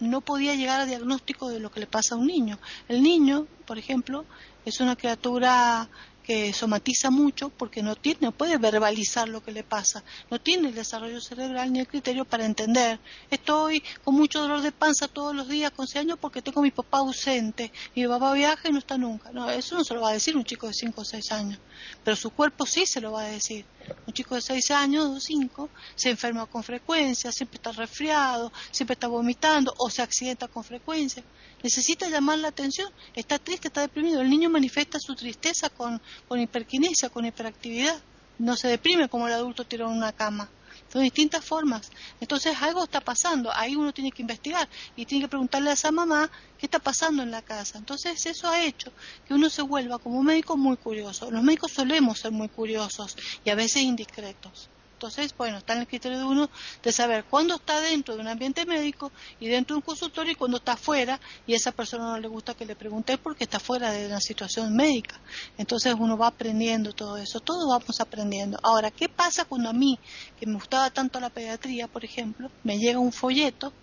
no podía llegar a diagnóstico de lo que le pasa a un niño. El niño, por ejemplo, es una criatura que somatiza mucho porque no tiene, no puede verbalizar lo que le pasa, no tiene el desarrollo cerebral ni el criterio para entender. Estoy con mucho dolor de panza todos los días con 6 años porque tengo a mi papá ausente, mi papá viaja y no está nunca. No, eso no se lo va a decir un chico de 5 o 6 años, pero su cuerpo sí se lo va a decir. Un chico de 6 años o 5 se enferma con frecuencia, siempre está resfriado, siempre está vomitando o se accidenta con frecuencia necesita llamar la atención, está triste, está deprimido. El niño manifiesta su tristeza con, con hiperquinesia, con hiperactividad. No se deprime como el adulto tirado en una cama. Son distintas formas. Entonces algo está pasando. Ahí uno tiene que investigar y tiene que preguntarle a esa mamá qué está pasando en la casa. Entonces eso ha hecho que uno se vuelva como médico muy curioso. Los médicos solemos ser muy curiosos y a veces indiscretos. Entonces, bueno, está en el criterio de uno de saber cuándo está dentro de un ambiente médico y dentro de un consultorio y cuándo está fuera y a esa persona no le gusta que le pregunte porque está fuera de una situación médica. Entonces uno va aprendiendo todo eso, todos vamos aprendiendo. Ahora, ¿qué pasa cuando a mí, que me gustaba tanto la pediatría, por ejemplo, me llega un folleto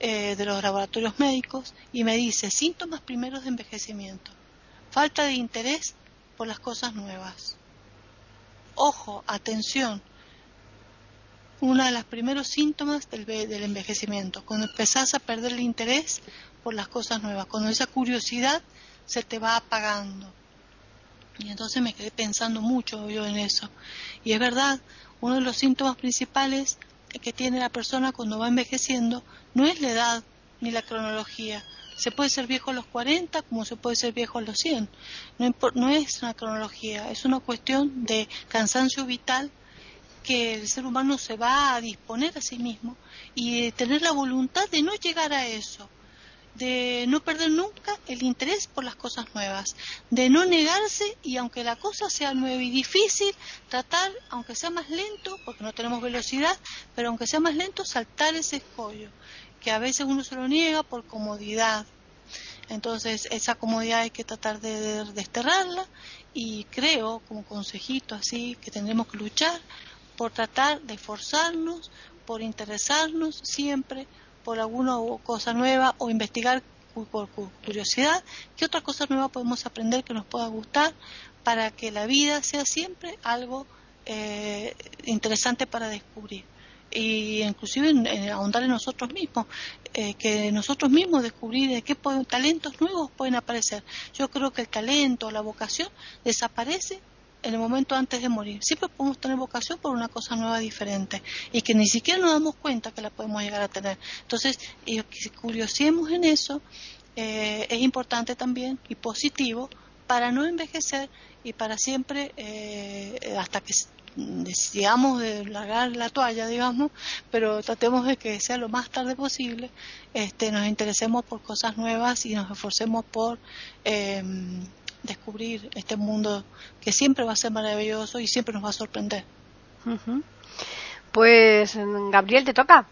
eh, de los laboratorios médicos y me dice síntomas primeros de envejecimiento, falta de interés por las cosas nuevas. Ojo, atención, uno de los primeros síntomas del, del, envejecimiento, cuando empezás a perder el interés por las cosas nuevas, cuando esa curiosidad se te va apagando. Y entonces me quedé pensando mucho yo en eso. Y es verdad, uno de los síntomas principales que tiene la persona cuando va envejeciendo no es la edad ni la cronología. Se puede ser viejo a los 40 como se puede ser viejo a los 100. No, no es una cronología, es una cuestión de cansancio vital que el ser humano se va a disponer a sí mismo y tener la voluntad de no llegar a eso, de no perder nunca el interés por las cosas nuevas, de no negarse y aunque la cosa sea nueva y difícil, tratar, aunque sea más lento, porque no tenemos velocidad, pero aunque sea más lento, saltar ese escollo, que a veces uno se lo niega por comodidad. Entonces esa comodidad hay que tratar de desterrarla y creo, como consejito así, que tendremos que luchar por tratar de esforzarnos, por interesarnos siempre por alguna cosa nueva o investigar por curiosidad qué otra cosa nueva podemos aprender que nos pueda gustar para que la vida sea siempre algo eh, interesante para descubrir y inclusive en, ahondar en nosotros mismos, eh, que nosotros mismos descubrir de qué talentos nuevos pueden aparecer. Yo creo que el talento, la vocación desaparece el momento antes de morir. Siempre podemos tener vocación por una cosa nueva diferente y que ni siquiera nos damos cuenta que la podemos llegar a tener. Entonces, y que curiosemos en eso eh, es importante también y positivo para no envejecer y para siempre, eh, hasta que deseamos de largar la toalla, digamos, pero tratemos de que sea lo más tarde posible, este, nos interesemos por cosas nuevas y nos esforcemos por eh, descubrir este mundo que siempre va a ser maravilloso y siempre nos va a sorprender. Pues, Gabriel, ¿te toca?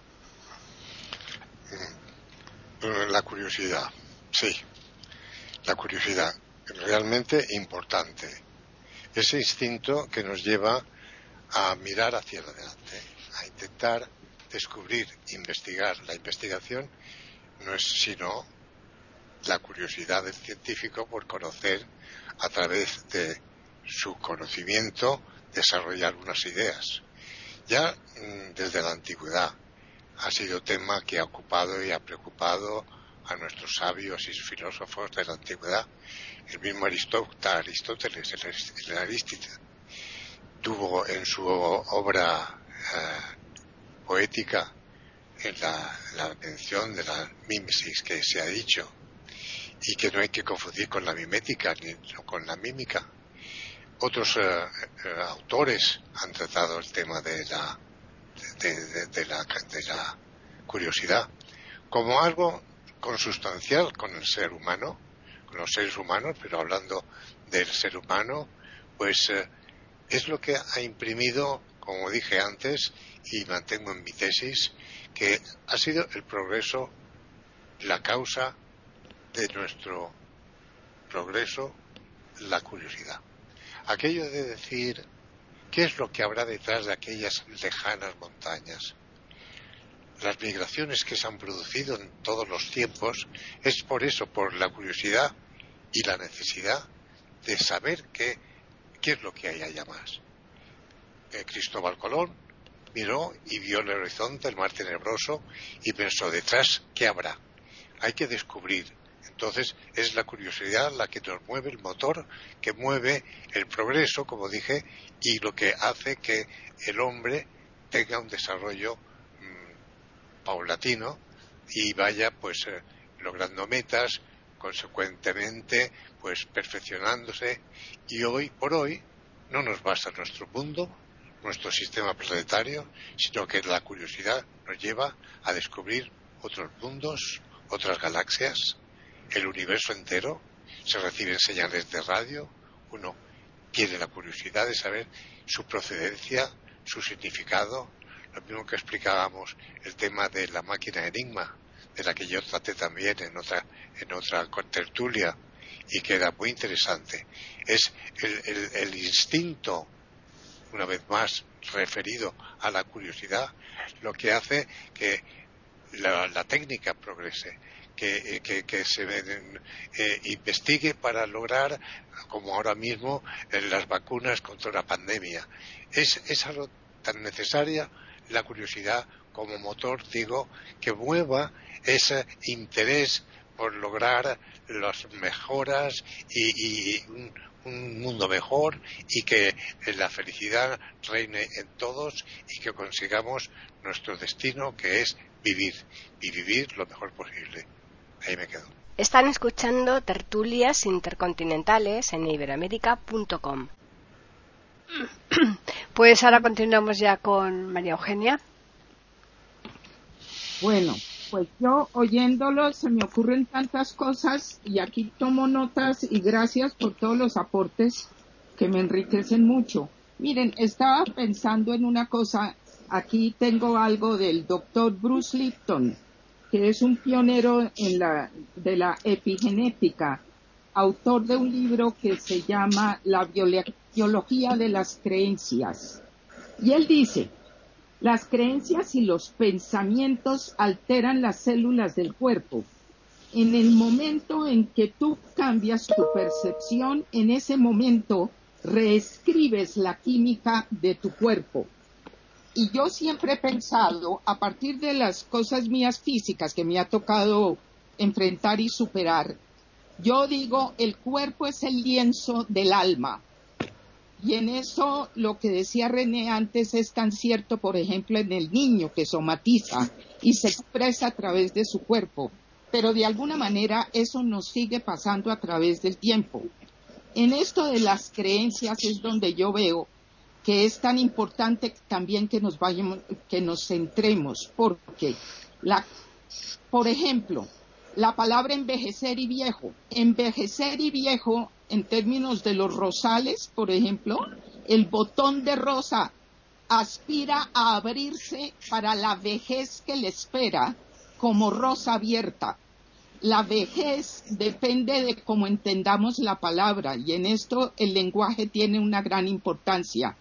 Mm, la curiosidad, sí. La curiosidad, realmente importante. Ese instinto que nos lleva a mirar hacia adelante, a intentar descubrir, investigar. La investigación no es sino la curiosidad del científico por conocer a través de su conocimiento desarrollar algunas ideas. Ya mm, desde la antigüedad ha sido tema que ha ocupado y ha preocupado a nuestros sabios y filósofos de la antigüedad. El mismo Aristóteles, el Aristóteles, tuvo en su obra eh, poética en la, mención de la mímesis que se ha dicho y que no hay que confundir con la mimética ni con la mímica. Otros eh, eh, autores han tratado el tema de la, de, la, de la curiosidad como algo consustancial con el ser humano, con los seres humanos, pero hablando del ser humano, pues es lo que ha imprimido, como dije antes, y mantengo en mi tesis, que ha sido el progreso la causa de nuestro progreso, la curiosidad. Aquello de decir qué es lo que habrá detrás de aquellas lejanas montañas. Las migraciones que se han producido en todos los tiempos es por eso, por la curiosidad y la necesidad de saber qué ¿qué es lo que hay allá más? Eh, Cristóbal Colón miró y vio el horizonte, el mar tenebroso, y pensó, detrás, ¿qué habrá? Hay que descubrir. Entonces es la curiosidad la que nos mueve el motor, que mueve el progreso, como dije, y lo que hace que el hombre tenga un desarrollo mm, paulatino y vaya pues eh, logrando metas, consecuentemente pues perfeccionándose. Y hoy por hoy no nos basta nuestro mundo, nuestro sistema planetario, sino que la curiosidad nos lleva a descubrir otros mundos, otras galaxias, el universo entero, se reciben señales de radio, uno tiene la curiosidad de saber su procedencia, su significado, lo mismo que explicábamos el tema de la máquina Enigma, de la que yo traté también en otra, en otra tertulia y que era muy interesante. Es el, instinto, una vez más referido a la curiosidad, lo que hace que la, técnica progrese, que, que, se eh, investigue para lograr, como ahora mismo, las vacunas contra la pandemia. Es, es algo tan necesaria la curiosidad como motor, digo, que mueva ese interés por lograr las mejoras y, un, mundo mejor y que la felicidad reine en todos y que consigamos nuestro destino que es vivir y vivir lo mejor posible. Ahí me quedo. Están escuchando tertulias intercontinentales en iberamérica.com. (clears throat) Pues ahora continuamos ya con María Eugenia. Bueno, pues yo oyéndolo se me ocurren tantas cosas y aquí tomo notas y gracias por todos los aportes que me enriquecen mucho. Miren, estaba pensando en una cosa, aquí tengo algo del doctor Bruce Lipton, que es un pionero en la, de la epigenética, autor de un libro que se llama La biología de las creencias. Y él dice, las creencias y los pensamientos alteran las células del cuerpo. En el momento en que tú cambias tu percepción, en ese momento reescribes la química de tu cuerpo. Y yo siempre he pensado, a partir de las cosas mías físicas que me ha tocado enfrentar y superar, yo digo, el cuerpo es el lienzo del alma. Y en eso lo que decía René antes es tan cierto, por ejemplo, en el niño que somatiza y se expresa a través de su cuerpo. Pero de alguna manera eso nos sigue pasando a través del tiempo. En esto de las creencias es donde yo veo que es tan importante también que nos vayamos, que nos centremos, porque la, por ejemplo, la palabra envejecer y viejo. Envejecer y viejo en términos de los rosales, por ejemplo, el botón de rosa aspira a abrirse para la vejez que le espera como rosa abierta. La vejez depende de cómo entendamos la palabra y en esto el lenguaje tiene una gran importancia.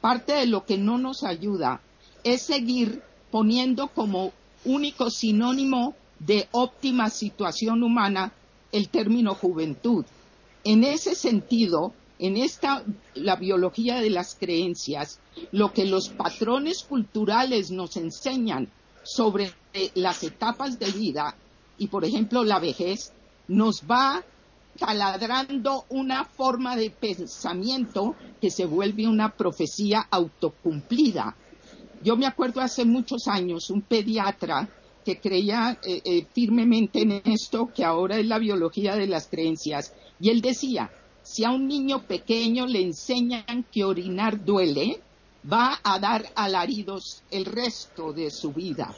Parte de lo que no nos ayuda es seguir poniendo como único sinónimo de óptima situación humana el término juventud. En ese sentido, en esta, la biología de las creencias, lo que los patrones culturales nos enseñan sobre las etapas de vida y, por ejemplo, la vejez, nos va taladrando una forma de pensamiento que se vuelve una profecía autocumplida. Yo me acuerdo hace muchos años un pediatra que creía eh, eh, firmemente en esto, que ahora es la biología de las creencias, y él decía, si a un niño pequeño le enseñan que orinar duele, va a dar alaridos el resto de su vida.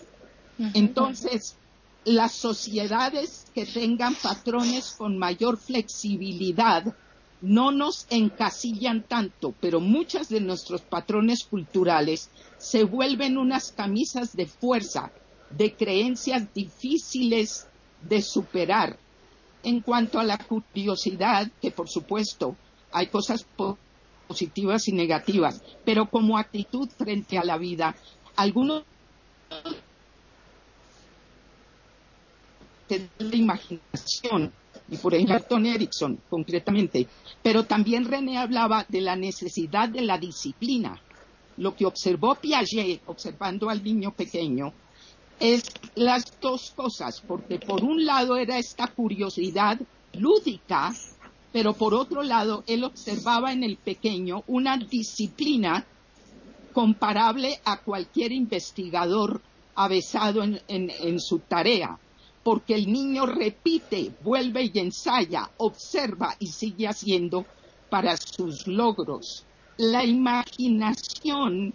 Entonces, las sociedades que tengan patrones con mayor flexibilidad no nos encasillan tanto, pero muchos de nuestros patrones culturales se vuelven unas camisas de fuerza, de creencias difíciles de superar. En cuanto a la curiosidad, que por supuesto hay cosas positivas y negativas, pero como actitud frente a la vida, algunos de la imaginación y por ejemplo Tony Erickson concretamente. Pero también René hablaba de la necesidad de la disciplina. Lo que observó Piaget observando al niño pequeño es las dos cosas, porque por un lado era esta curiosidad lúdica, pero por otro lado él observaba en el pequeño una disciplina comparable a cualquier investigador avesado en, en, su tarea, porque el niño repite, vuelve y ensaya, observa y sigue haciendo para sus logros. La imaginación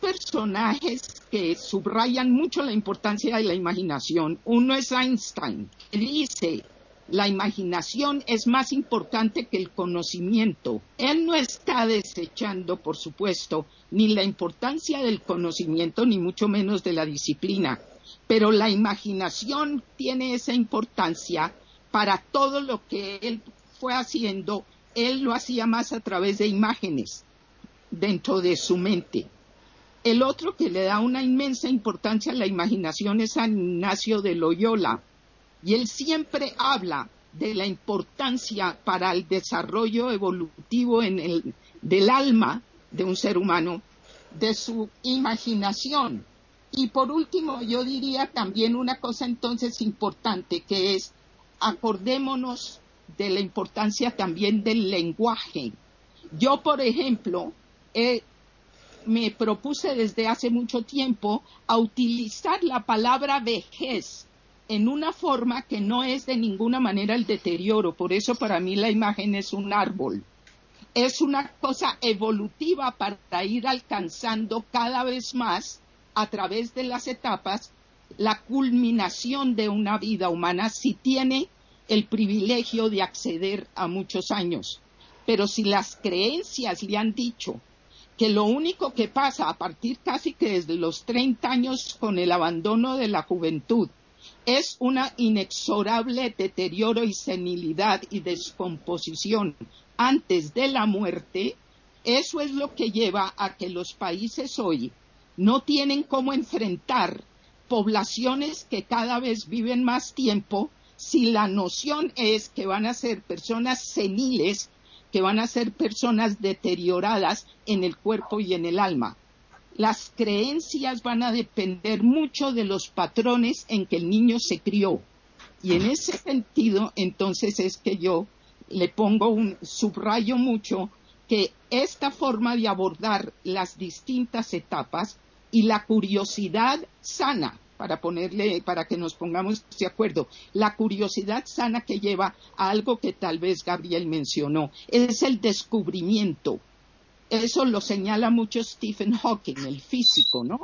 personajes que subrayan mucho la importancia de la imaginación. Uno es Einstein, que dice, la imaginación es más importante que el conocimiento. Él no está desechando, por supuesto, ni la importancia del conocimiento, ni mucho menos de la disciplina, pero la imaginación tiene esa importancia para todo lo que él fue haciendo. Él lo hacía más a través de imágenes dentro de su mente. El otro que le da una inmensa importancia a la imaginación es San Ignacio de Loyola. Y él siempre habla de la importancia para el desarrollo evolutivo del alma de un ser humano, de su imaginación. Y por último, yo diría también una cosa entonces importante, que es acordémonos de la importancia también del lenguaje. Yo, por ejemplo, me propuse desde hace mucho tiempo a utilizar la palabra vejez en una forma que no es de ninguna manera el deterioro. Por eso para mí la imagen es un árbol. Es una cosa evolutiva para ir alcanzando cada vez más a través de las etapas la culminación de una vida humana si tiene el privilegio de acceder a muchos años. Pero si las creencias le han dicho que lo único que pasa a partir casi que desde los 30 años con el abandono de la juventud es una inexorable deterioro y senilidad y descomposición antes de la muerte, eso es lo que lleva a que los países hoy no tienen cómo enfrentar poblaciones que cada vez viven más tiempo si la noción es que van a ser personas seniles que van a ser personas deterioradas en el cuerpo y en el alma. Las creencias van a depender mucho de los patrones en que el niño se crió. Y en ese sentido, entonces es que yo le pongo un subrayo mucho que esta forma de abordar las distintas etapas y la curiosidad sana para ponerle, para que nos pongamos de acuerdo. La curiosidad sana que lleva a algo que tal vez Gabriel mencionó, es el descubrimiento. Eso lo señala mucho Stephen Hawking, el físico, ¿no?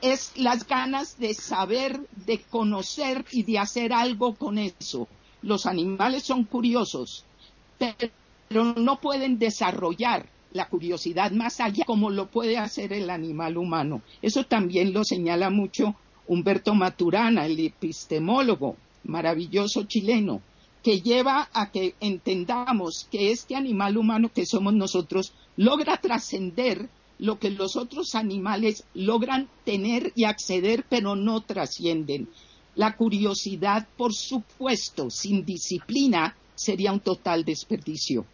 Es las ganas de saber, de conocer y de hacer algo con eso. Los animales son curiosos, pero no pueden desarrollar la curiosidad más allá como lo puede hacer el animal humano. Eso también lo señala mucho Humberto Maturana, el epistemólogo maravilloso chileno, que lleva a que entendamos que este animal humano que somos nosotros logra trascender lo que los otros animales logran tener y acceder, pero no trascienden. La curiosidad, por supuesto, sin disciplina, sería un total desperdicio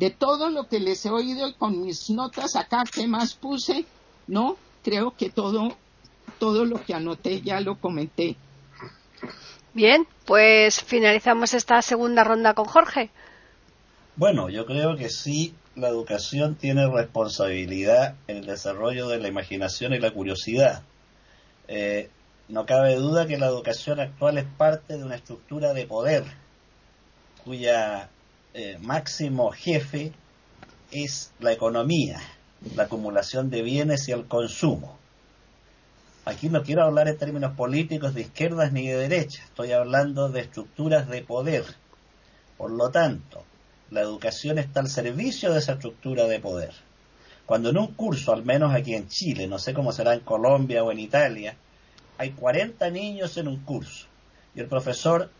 de todo lo que les he oído y con mis notas acá que más puse, ¿no? Creo que todo, todo lo que anoté ya lo comenté. Bien, pues finalizamos esta segunda ronda con Jorge. Bueno, yo creo que sí, la educación tiene responsabilidad en el desarrollo de la imaginación y la curiosidad. Eh, no cabe duda que la educación actual es parte de una estructura de poder cuya eh, máximo jefe es la economía, la acumulación de bienes y el consumo. Aquí no quiero hablar en términos políticos de izquierdas ni de derechas, estoy hablando de estructuras de poder. Por lo tanto, la educación está al servicio de esa estructura de poder. Cuando en un curso, al menos aquí en Chile, no sé cómo será en Colombia o en Italia, hay 40 niños en un curso y el profesor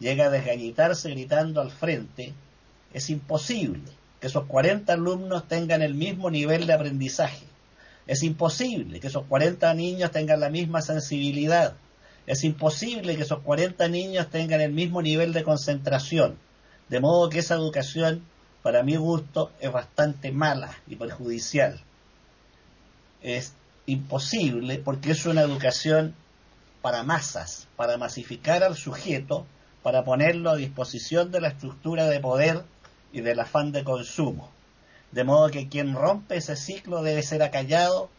llega a desgañitarse gritando al frente, es imposible que esos 40 alumnos tengan el mismo nivel de aprendizaje. Es imposible que esos 40 niños tengan la misma sensibilidad. Es imposible que esos 40 niños tengan el mismo nivel de concentración. De modo que esa educación, para mi gusto, es bastante mala y perjudicial. Es imposible porque es una educación para masas, para masificar al sujeto, para ponerlo a disposición de la estructura de poder y del afán de consumo. De modo que quien rompe ese ciclo debe ser acallado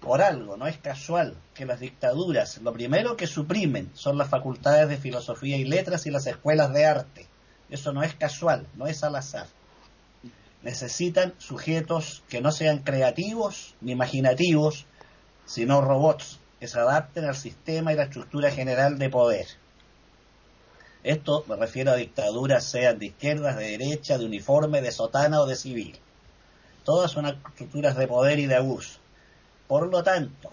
por algo, no es casual que las dictaduras lo primero que suprimen son las facultades de filosofía y letras y las escuelas de arte. Eso no es casual, no es al azar. Necesitan sujetos que no sean creativos ni imaginativos, sino robots que se adapten al sistema y la estructura general de poder. Esto me refiero a dictaduras, sean de izquierdas, de derecha, de uniforme, de sotana o de civil. Todas son estructuras de poder y de abuso. Por lo tanto,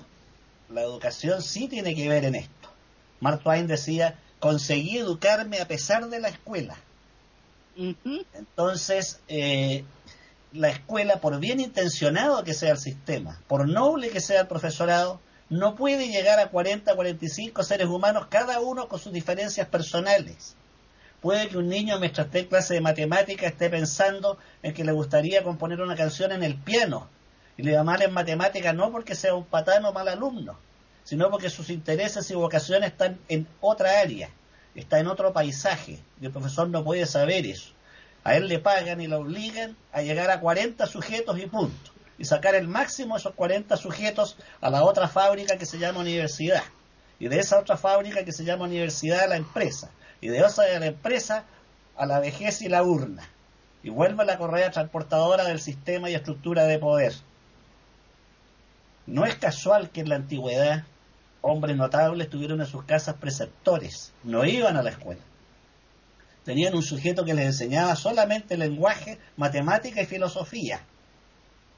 la educación sí tiene que ver en esto. Mark Twain decía, conseguí educarme a pesar de la escuela. Entonces, eh, la escuela, por bien intencionado que sea el sistema, por noble que sea el profesorado, no puede llegar a 40, 45 seres humanos, cada uno con sus diferencias personales. Puede que un niño mientras esté en clase de matemática esté pensando en que le gustaría componer una canción en el piano y le va mal en matemática no porque sea un patano mal alumno, sino porque sus intereses y vocaciones están en otra área, está en otro paisaje y el profesor no puede saber eso. A él le pagan y lo obligan a llegar a 40 sujetos y punto y sacar el máximo de esos 40 sujetos a la otra fábrica que se llama universidad. Y de esa otra fábrica que se llama universidad a la empresa. Y de esa de la empresa a la vejez y la urna. Y vuelve la correa transportadora del sistema y estructura de poder. No es casual que en la antigüedad hombres notables tuvieron en sus casas preceptores, no iban a la escuela. Tenían un sujeto que les enseñaba solamente lenguaje, matemática y filosofía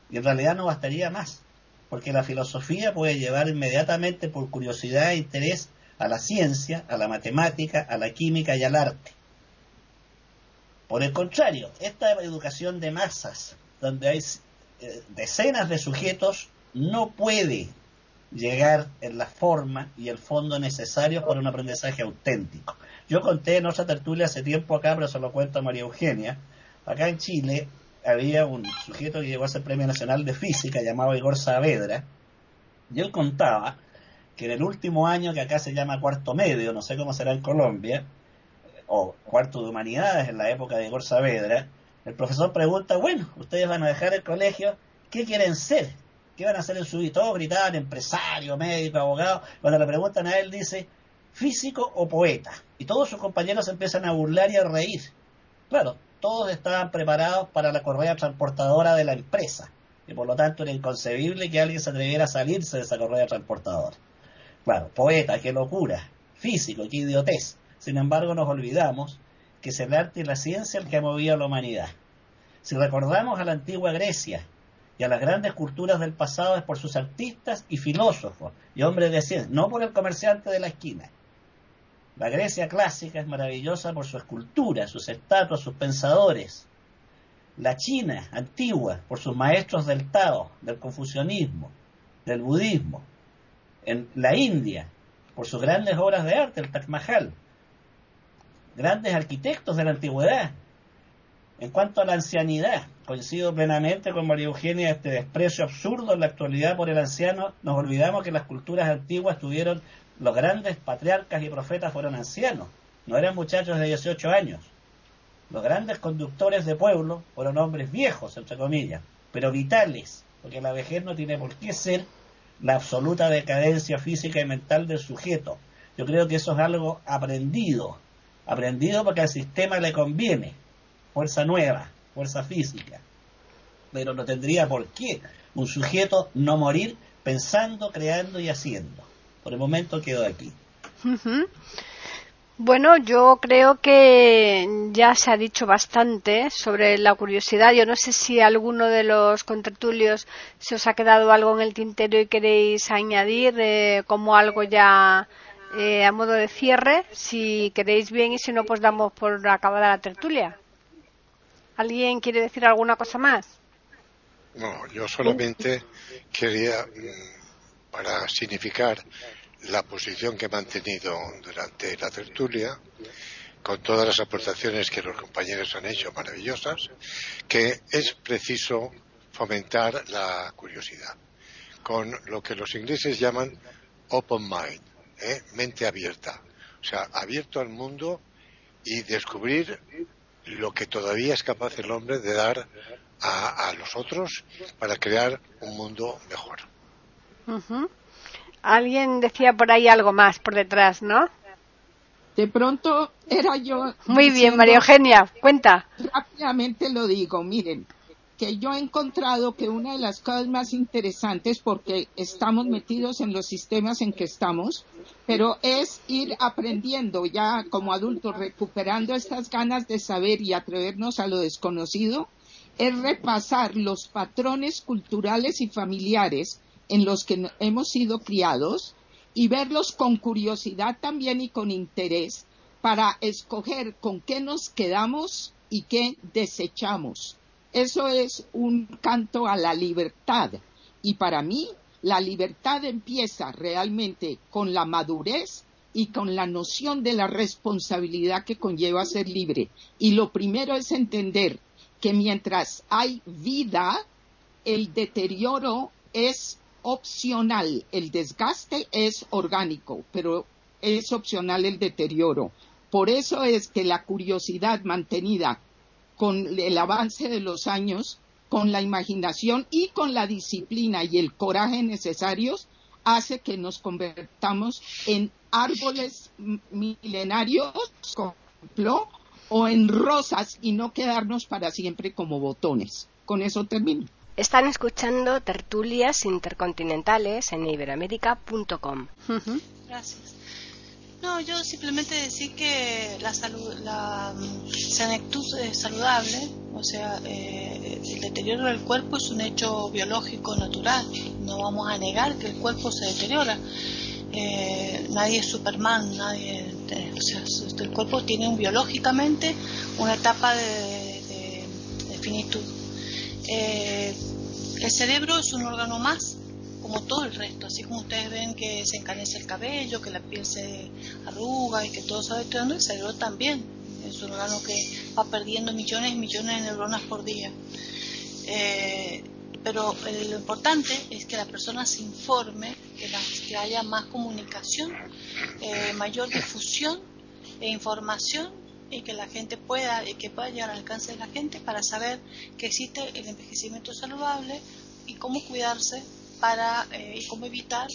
y en realidad no bastaría más, porque la filosofía puede llevar inmediatamente por curiosidad e interés a la ciencia, a la matemática, a la química y al arte. Por el contrario, esta educación de masas, donde hay eh, decenas de sujetos, no puede llegar en la forma y el fondo necesarios para un aprendizaje auténtico. Yo conté en otra tertulia hace tiempo acá, pero se lo cuento a María Eugenia, acá en Chile había un sujeto que llegó a ser premio nacional de física llamado Igor Saavedra, y él contaba que en el último año, que acá se llama cuarto medio, no sé cómo será en Colombia, o cuarto de humanidades en la época de Igor Saavedra, el profesor pregunta, bueno, ustedes van a dejar el colegio, ¿qué quieren ser? ¿Qué van a hacer en su vida? Todos gritaban, empresario, médico, abogado. Cuando le preguntan a él, dice, físico o poeta. Y todos sus compañeros empiezan a burlar y a reír. Claro, todos estaban preparados para la correa transportadora de la empresa. Y por lo tanto era inconcebible que alguien se atreviera a salirse de esa correa transportadora. Claro, poeta, qué locura. Físico, qué idiotez. Sin embargo, nos olvidamos que es el arte y la ciencia el que ha movido a la humanidad. Si recordamos a la antigua Grecia y a las grandes culturas del pasado es por sus artistas y filósofos y hombres de ciencia, no por el comerciante de la esquina. La Grecia clásica es maravillosa por su escultura, sus estatuas, sus pensadores. La China antigua por sus maestros del Tao, del confucianismo, del budismo. La India por sus grandes obras de arte, el Taj Mahal. Grandes arquitectos de la antigüedad. En cuanto a la ancianidad, coincido plenamente con María Eugenia, este desprecio absurdo en la actualidad por el anciano, nos olvidamos que las culturas antiguas tuvieron los grandes patriarcas y profetas fueron ancianos, no eran muchachos de 18 años. Los grandes conductores de pueblo fueron hombres viejos, entre comillas, pero vitales, porque la vejez no tiene por qué ser la absoluta decadencia física y mental del sujeto. Yo creo que eso es algo aprendido, aprendido porque al sistema le conviene, fuerza nueva, fuerza física. Pero no tendría por qué un sujeto no morir pensando, creando y haciendo. Por el momento quedo aquí. Bueno, yo creo que ya se ha dicho bastante sobre la curiosidad. Yo no sé si alguno de los contertulios se os ha quedado algo en el tintero y queréis añadir eh, como algo ya eh, a modo de cierre. Si queréis bien y si no, pues damos por acabada la tertulia. ¿Alguien quiere decir alguna cosa más? No, yo solamente quería, mm, para significar la posición que he mantenido durante la tertulia, con todas las aportaciones que los compañeros han hecho maravillosas, que es preciso fomentar la curiosidad, con lo que los ingleses llaman open mind, ¿eh? mente abierta, o sea, abierto al mundo y descubrir lo que todavía es capaz el hombre de dar a, los otros para crear un mundo mejor. Alguien decía por ahí algo más por detrás, ¿no? De pronto era yo. Muy bien, María Eugenia, cuenta. Rápidamente lo digo, miren, que yo he encontrado que una de las cosas más interesantes, porque estamos metidos en los sistemas en que estamos, pero es ir aprendiendo ya como adultos, recuperando estas ganas de saber y atrevernos a lo desconocido, es repasar los patrones culturales y familiares en los que hemos sido criados y verlos con curiosidad también y con interés para escoger con qué nos quedamos y qué desechamos. Eso es un canto a la libertad. Y para mí, la libertad empieza realmente con la madurez y con la noción de la responsabilidad que conlleva ser libre. Y lo primero es entender que mientras hay vida, el deterioro es opcional, el desgaste es orgánico, pero es opcional el deterioro. Por eso es que la curiosidad mantenida con el avance de los años, con la imaginación y con la disciplina y el coraje necesarios, hace que nos convertamos en árboles milenarios o en rosas y no quedarnos para siempre como botones. Con eso termino. Están escuchando tertulias intercontinentales en iberoamérica.com. Gracias. No, yo simplemente decir que la, salud, la mm, senectud es saludable, o sea, eh, el deterioro del cuerpo es un hecho biológico natural. No vamos a negar que el cuerpo se deteriora. Eh, nadie es Superman, nadie, eh, o sea, el cuerpo tiene un, biológicamente una etapa de, de finitud eh, el cerebro es un órgano más, como todo el resto, así como ustedes ven que se encanece el cabello, que la piel se arruga y que todo se va deteriorando, el cerebro también es un órgano que va perdiendo millones y millones de neuronas por día. Eh, pero eh, lo importante es que la persona se informe, que, haya más comunicación, mayor difusión e información y que la gente pueda y que pueda llegar al alcance de la gente para saber que existe el envejecimiento saludable y cómo cuidarse para eh, y cómo evitar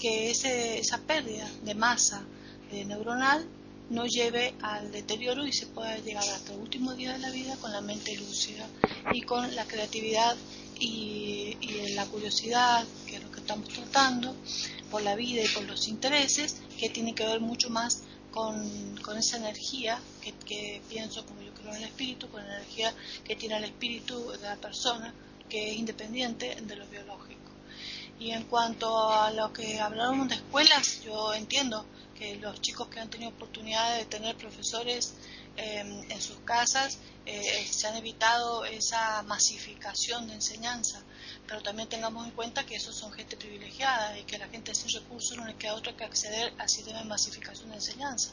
que ese, esa pérdida de masa neuronal no lleve al deterioro y se pueda llegar hasta el último día de la vida con la mente lúcida y con la creatividad y, y la curiosidad, que es lo que estamos tratando, por la vida y por los intereses, que tiene que ver mucho más con, con esa energía que, pienso, como yo creo en el espíritu, con energía que tiene el espíritu de la persona, que es independiente de lo biológico. Y en cuanto a lo que hablaron de escuelas, yo entiendo que los chicos que han tenido oportunidad de tener profesores em, en sus casas eh, se han evitado esa masificación de enseñanza pero también tengamos en cuenta que esos son gente privilegiada y que la gente sin recursos no le queda otra que acceder al sistema de masificación de enseñanza.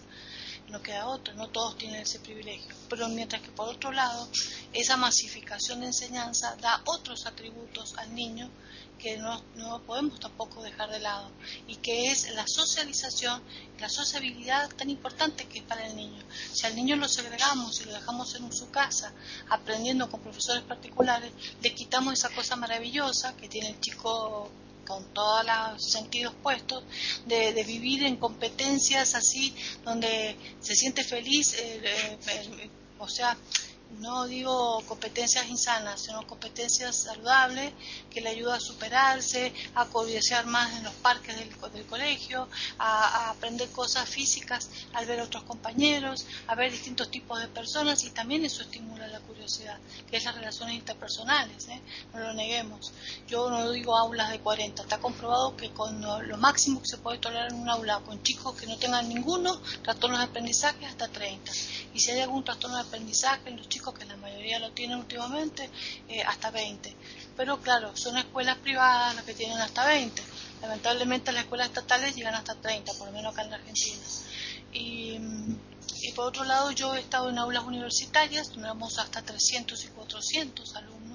No queda otra, no todos tienen ese privilegio. Pero mientras que por otro lado, esa masificación de enseñanza da otros atributos al niño que no, no podemos tampoco dejar de lado y que es la socialización, la sociabilidad tan importante que es para el niño. Si al niño lo segregamos y lo dejamos en su casa aprendiendo con profesores particulares, le quitamos esa cosa maravillosa que tiene el chico con todos los sentidos puestos, de, vivir en competencias así, donde se siente feliz, eh, eh, eh, o sea, no digo competencias insanas, sino competencias saludables que le ayudan a superarse, a curiosear más en los parques del, colegio, a, aprender cosas físicas al ver otros compañeros, a ver distintos tipos de personas y también eso estimula la curiosidad, que es las relaciones interpersonales, ¿eh? no lo neguemos. Yo no digo aulas de 40, está comprobado que con lo máximo que se puede tolerar en un aula con chicos que no tengan ninguno, trastornos de aprendizaje hasta 30. Y si hay algún trastorno de aprendizaje en los chicos que la mayoría lo tienen últimamente, eh, hasta 20. Pero claro, son escuelas privadas las que tienen hasta 20. Lamentablemente las escuelas estatales llegan hasta 30, por lo menos acá en la Argentina. Y, y por otro lado yo he estado en aulas universitarias, tenemos hasta 300 y 400 alumnos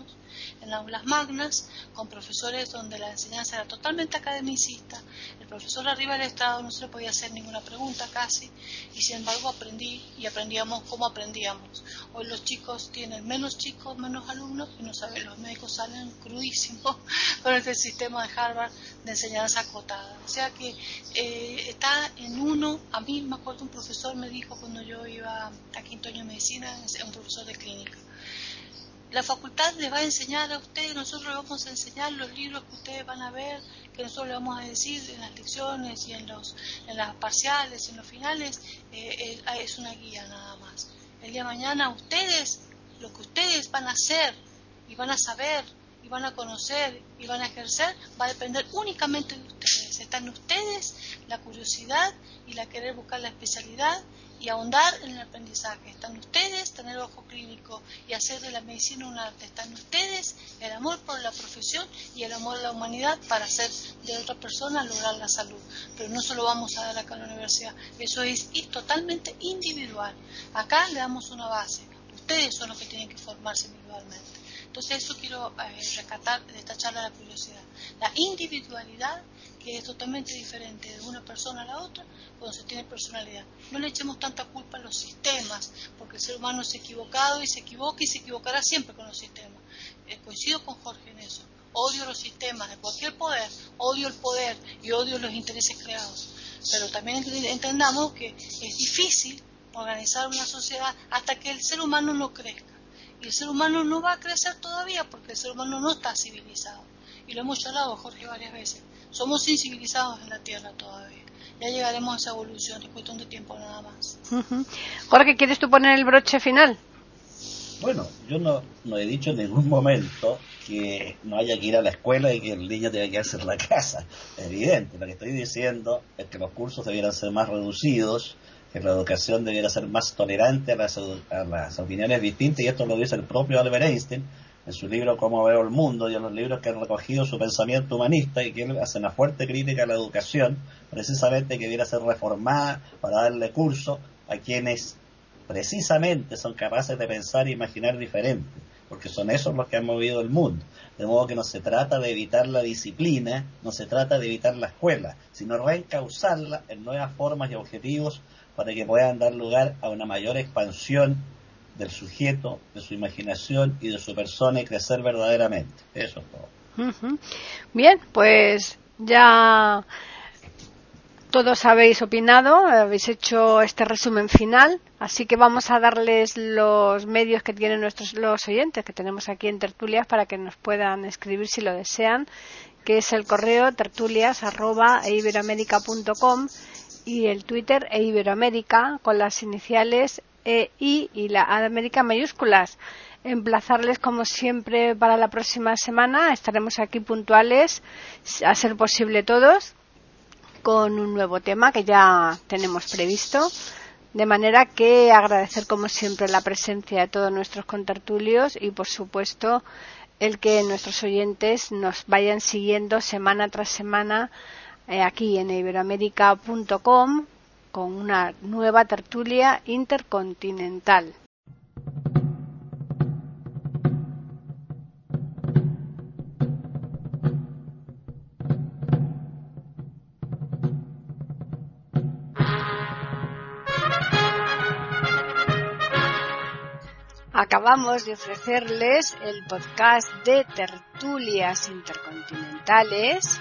en aulas magnas, con profesores donde la enseñanza era totalmente academicista. El profesor arriba del estrado no se le podía hacer ninguna pregunta casi, y sin embargo aprendí y aprendíamos como aprendíamos. Hoy los chicos tienen menos chicos, menos alumnos, y no saben, los médicos salen crudísimos (laughs) con este sistema de Harvard de enseñanza acotada. O sea que eh, está en uno, a mí me acuerdo un profesor me dijo cuando yo iba a quinto año de medicina, un profesor de clínica, la facultad les va a enseñar a ustedes, nosotros les vamos a enseñar los libros que ustedes van a ver, que nosotros les vamos a decir en las lecciones y en, los, en las parciales, en los finales, eh, eh, es una guía nada más. El día de mañana ustedes, lo que ustedes van a hacer y van a saber y van a conocer y van a ejercer va a depender únicamente de ustedes. Está en ustedes la curiosidad y la querer buscar la especialidad y ahondar en el aprendizaje. Están ustedes tener ojo clínico y hacer de la medicina un arte. Están ustedes el amor por la profesión y el amor a la humanidad para hacer de otra persona lograr la salud. Pero no se lo vamos a dar acá en la universidad. Eso es totalmente individual. Acá le damos una base. Ustedes son los que tienen que formarse individualmente. Entonces eso quiero eh, rescatar de esta charla la curiosidad. La individualidad que es totalmente diferente de una persona a la otra cuando se tiene personalidad. No le echemos tanta culpa a los sistemas, porque el ser humano es equivocado y se equivoca y se equivocará siempre con los sistemas. Eh, coincido con Jorge en eso. Odio los sistemas de cualquier poder, odio el poder y odio los intereses creados. Pero también entendamos que es difícil organizar una sociedad hasta que el ser humano no crezca. Y el ser humano no va a crecer todavía porque el ser humano no está civilizado. Y lo hemos hablado, Jorge, varias veces. Somos incivilizados en la Tierra todavía. Ya llegaremos a esa evolución, es cuestión de tiempo nada más. Jorge, ¿quieres tú poner el broche final? Bueno, yo no, no he dicho en ningún momento que no haya que ir a la escuela y que el niño tenga que hacer la casa. evidente. Lo que estoy diciendo es que los cursos debieran ser más reducidos, que la educación debiera ser más tolerante a las, a las opiniones distintas, y esto lo dice el propio Albert Einstein, en su libro Cómo veo el mundo y en los libros que han recogido su pensamiento humanista y que hace una fuerte crítica a la educación, precisamente que debiera ser reformada para darle curso a quienes precisamente son capaces de pensar e imaginar diferente, porque son esos los que han movido el mundo. De modo que no se trata de evitar la disciplina, no se trata de evitar la escuela, sino reencauzarla en nuevas formas y objetivos para que puedan dar lugar a una mayor expansión del sujeto, de su imaginación y de su persona y crecer verdaderamente. Eso es todo. Bien, pues ya todos habéis opinado, habéis hecho este resumen final, así que vamos a darles los medios que tienen nuestros los oyentes que tenemos aquí en Tertulias para que nos puedan escribir si lo desean, que es el correo tertulias@iberoamerica.com y el Twitter e Iberoamérica con las iniciales e, y la América mayúsculas. Emplazarles como siempre para la próxima semana. Estaremos aquí puntuales, a ser posible todos, con un nuevo tema que ya tenemos previsto. De manera que agradecer como siempre la presencia de todos nuestros contertulios y por supuesto el que nuestros oyentes nos vayan siguiendo semana tras semana eh, aquí en iberoamérica.com con una nueva tertulia intercontinental. Acabamos de ofrecerles el podcast de tertulias intercontinentales